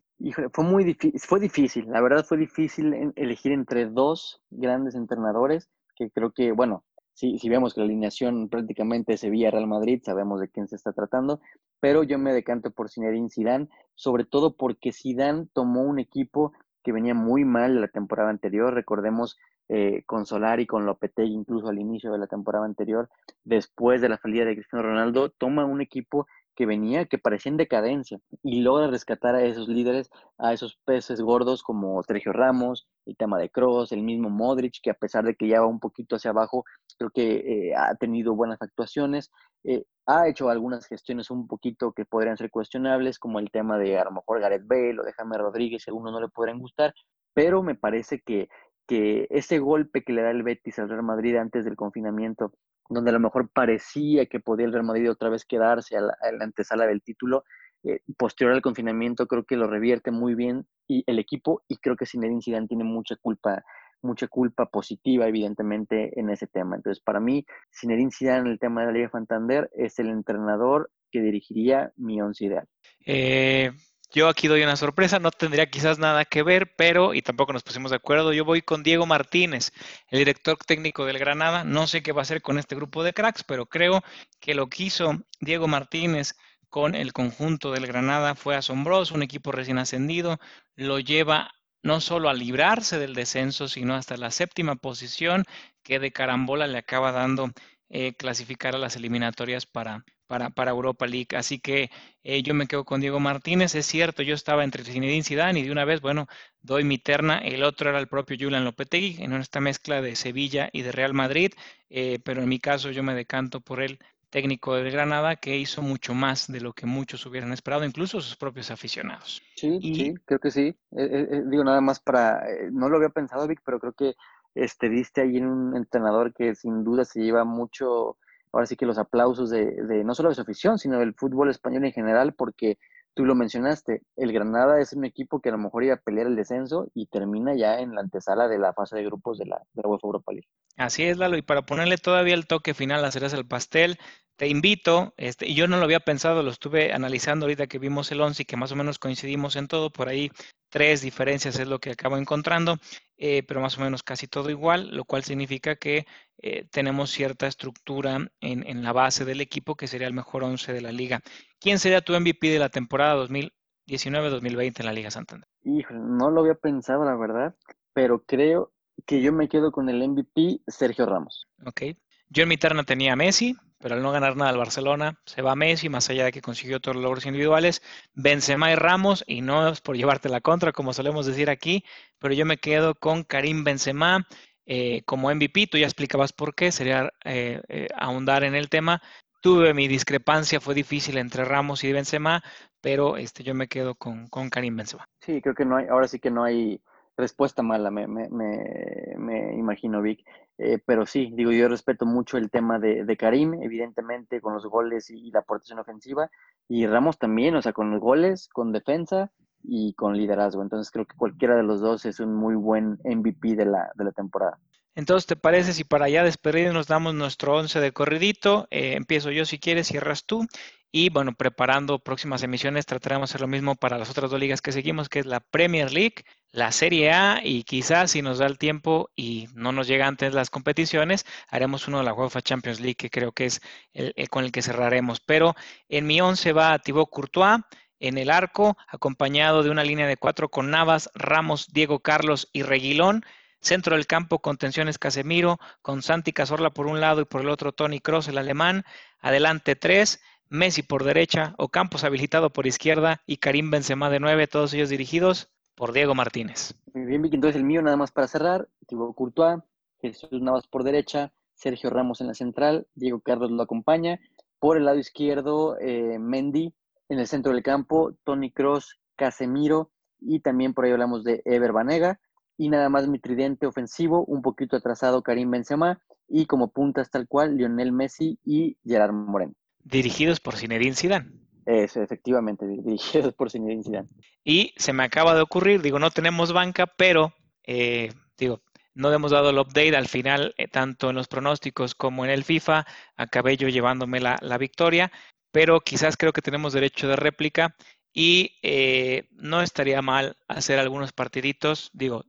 fue muy difícil, fue difícil, la verdad fue difícil elegir entre dos grandes entrenadores, que creo que, bueno, si, si vemos que la alineación prácticamente se vía Real Madrid, sabemos de quién se está tratando, pero yo me decanto por Zinedine Zidane, sobre todo porque Zidane tomó un equipo que venía muy mal la temporada anterior, recordemos eh, con Solari, con Lopetegui, incluso al inicio de la temporada anterior, después de la salida de Cristiano Ronaldo, toma un equipo que venía, que parecía en decadencia, y logra rescatar a esos líderes, a esos peces gordos como Sergio Ramos, el tema de Cross, el mismo Modric, que a pesar de que ya va un poquito hacia abajo, creo que eh, ha tenido buenas actuaciones, eh, ha hecho algunas gestiones un poquito que podrían ser cuestionables, como el tema de a lo mejor Gareth Bale o de Jaime Rodríguez, si a algunos no le podrían gustar, pero me parece que, que ese golpe que le da el Betis al Real Madrid antes del confinamiento donde a lo mejor parecía que podía el Real Madrid otra vez quedarse a la, antesala del título, eh, posterior al confinamiento creo que lo revierte muy bien y el equipo y creo que Zinedine Zidane tiene mucha culpa mucha culpa positiva evidentemente en ese tema. Entonces, para mí, Zinedine Zidane en el tema de la Liga Santander es el entrenador que dirigiría mi once ideal. Eh, yo aquí doy una sorpresa, no tendría quizás nada que ver, pero, y tampoco nos pusimos de acuerdo, yo voy con Diego Martínez, el director técnico del Granada. No sé qué va a hacer con este grupo de cracks, pero creo que lo que hizo Diego Martínez con el conjunto del Granada fue asombroso, un equipo recién ascendido, lo lleva no solo a librarse del descenso, sino hasta la séptima posición que de carambola le acaba dando eh, clasificar a las eliminatorias para, para, para Europa League. Así que eh, yo me quedo con Diego Martínez. Es cierto, yo estaba entre Zinedine Zidane y de una vez, bueno, doy mi terna. El otro era el propio Julian Lopetegui en esta mezcla de Sevilla y de Real Madrid. Eh, pero en mi caso yo me decanto por el técnico de Granada que hizo mucho más de lo que muchos hubieran esperado, incluso sus propios aficionados. Sí, sí, creo que sí. Eh, digo nada más para, no lo había pensado, Vic, pero creo que este, diste ahí en un entrenador que sin duda se lleva mucho ahora sí que los aplausos de, no solo de su afición, sino del fútbol español en general, porque tú lo mencionaste, el Granada es un equipo que a lo mejor iba a pelear el descenso y termina ya en la antesala de la fase de grupos de la, de UEFA Europa League. Así es, Lalo, y para ponerle todavía el toque final cereza el pastel, te invito, este, y yo no lo había pensado, lo estuve analizando ahorita que vimos el 11 y que más o menos coincidimos en todo, por ahí tres diferencias es lo que acabo encontrando, eh, pero más o menos casi todo igual, lo cual significa que eh, tenemos cierta estructura en, en, la base del equipo que sería el mejor 11 de la liga. ¿Quién sería tu MVP de la temporada 2019-2020 en la Liga Santander? Híjole, no lo había pensado, la verdad, pero creo que yo me quedo con el MVP Sergio Ramos. Ok. Yo en mi terna tenía a Messi, pero al no ganar nada al Barcelona, se va Messi, más allá de que consiguió los logros individuales, Benzema y Ramos, y no es por llevarte la contra, como solemos decir aquí, pero yo me quedo con Karim Benzema eh, como MVP, tú ya explicabas por qué, sería eh, eh, ahondar en el tema. Tuve mi discrepancia, fue difícil entre Ramos y Benzema, pero este, yo me quedo con, con Karim Benzema. Sí, creo que no hay, ahora sí que no hay respuesta mala, me, me, me, imagino, Vic. Eh, pero sí, digo, yo respeto mucho el tema de, de Karim, evidentemente, con los goles y, la aportación ofensiva. Y Ramos también, o sea, con los goles, con defensa y con liderazgo. Entonces creo que cualquiera de los dos es un muy buen MVP de la, de la temporada. Entonces, ¿te parece si para allá despedirnos damos nuestro once de corridito? Eh, empiezo yo si quieres, cierras tú. Y bueno, preparando próximas emisiones, trataremos de hacer lo mismo para las otras dos ligas que seguimos, que es la Premier League, la Serie A y quizás si nos da el tiempo y no nos llega antes las competiciones, haremos uno de la UEFA Champions League, que creo que es el, con el que cerraremos. Pero en mi once va Thibaut Courtois en el arco, acompañado de una línea de cuatro con Navas, Ramos, Diego Carlos y Reguilón. Centro del campo, contenciones Casemiro, con Santi Cazorla por un lado y por el otro Tony Cross, el alemán. Adelante tres. Messi por derecha, Ocampos habilitado por izquierda y Karim Benzema de nueve, todos ellos dirigidos por Diego Martínez. Muy bien, Vicky, entonces el mío nada más para cerrar, Thibaut Courtois, Jesús Navas por derecha, Sergio Ramos en la central, Diego Carlos lo acompaña, por el lado izquierdo eh, Mendy, en el centro del campo, Tony Cross, Casemiro y también por ahí hablamos de Ever Banega, y nada más mi tridente ofensivo, un poquito atrasado Karim Benzema y como puntas tal cual Lionel Messi y Gerard Moreno. Dirigidos por Zinedine Zidane. Eso, efectivamente, dirigidos por Zinedine Zidane. Y se me acaba de ocurrir, digo, no tenemos banca, pero eh, digo, no hemos dado el update al final, eh, tanto en los pronósticos como en el FIFA. Acabé yo llevándome la, victoria, pero quizás creo que tenemos derecho de réplica y eh, no estaría mal hacer algunos partiditos. Digo,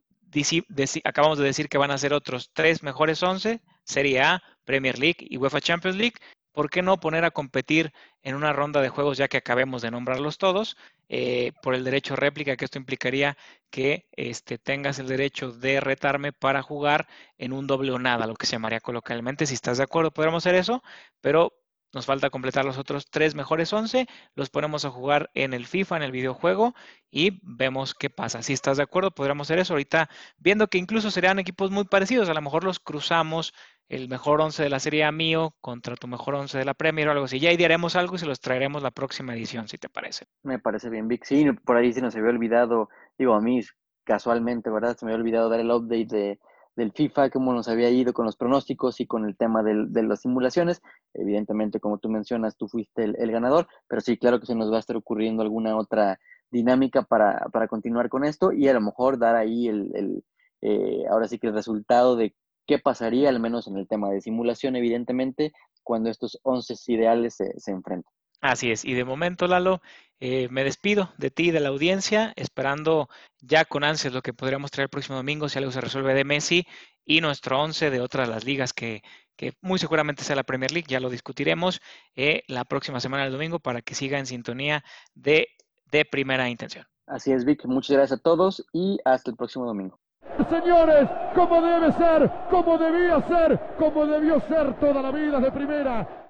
acabamos de decir que van a ser otros tres mejores once, Serie A, Premier League y UEFA Champions League. ¿por qué no poner a competir en una ronda de juegos ya que acabemos de nombrarlos todos eh, por el derecho réplica, que esto implicaría que este, tengas el derecho de retarme para jugar en un doble o nada, lo que se llamaría coloquialmente. Si estás de acuerdo, podremos hacer eso, pero nos falta completar los otros tres mejores 11, los ponemos a jugar en el FIFA, en el videojuego, y vemos qué pasa. Si estás de acuerdo, podríamos hacer eso ahorita, viendo que incluso serían equipos muy parecidos, a lo mejor los cruzamos el mejor 11 de la Serie A mío contra tu mejor 11 de la Premier o algo así. Ya idearemos algo y se los traeremos la próxima edición, si te parece. Me parece bien, Vic. Sí, por ahí se nos había olvidado, digo, a mí casualmente, ¿verdad? Se me había olvidado dar el update de, del FIFA, cómo nos había ido con los pronósticos y con el tema de las simulaciones. Evidentemente, como tú mencionas, tú fuiste el, ganador, pero sí, claro que se nos va a estar ocurriendo alguna otra dinámica para, para continuar con esto y a lo mejor dar ahí el, el eh, ahora sí que el resultado de qué pasaría, al menos en el tema de simulación, evidentemente, cuando estos 11 ideales se, se enfrentan. Así es, y de momento, Lalo, eh, me despido de ti y de la audiencia, esperando ya con ansias lo que podríamos traer el próximo domingo si algo se resuelve de Messi y nuestro 11 de otras las ligas que, que muy seguramente sea la Premier League, ya lo discutiremos eh, la próxima semana el domingo para que siga en sintonía de, de primera intención. Así es, Vic, muchas gracias a todos y hasta el próximo domingo. Señores, como debe ser, como debía ser, como debió ser toda la vida de primera.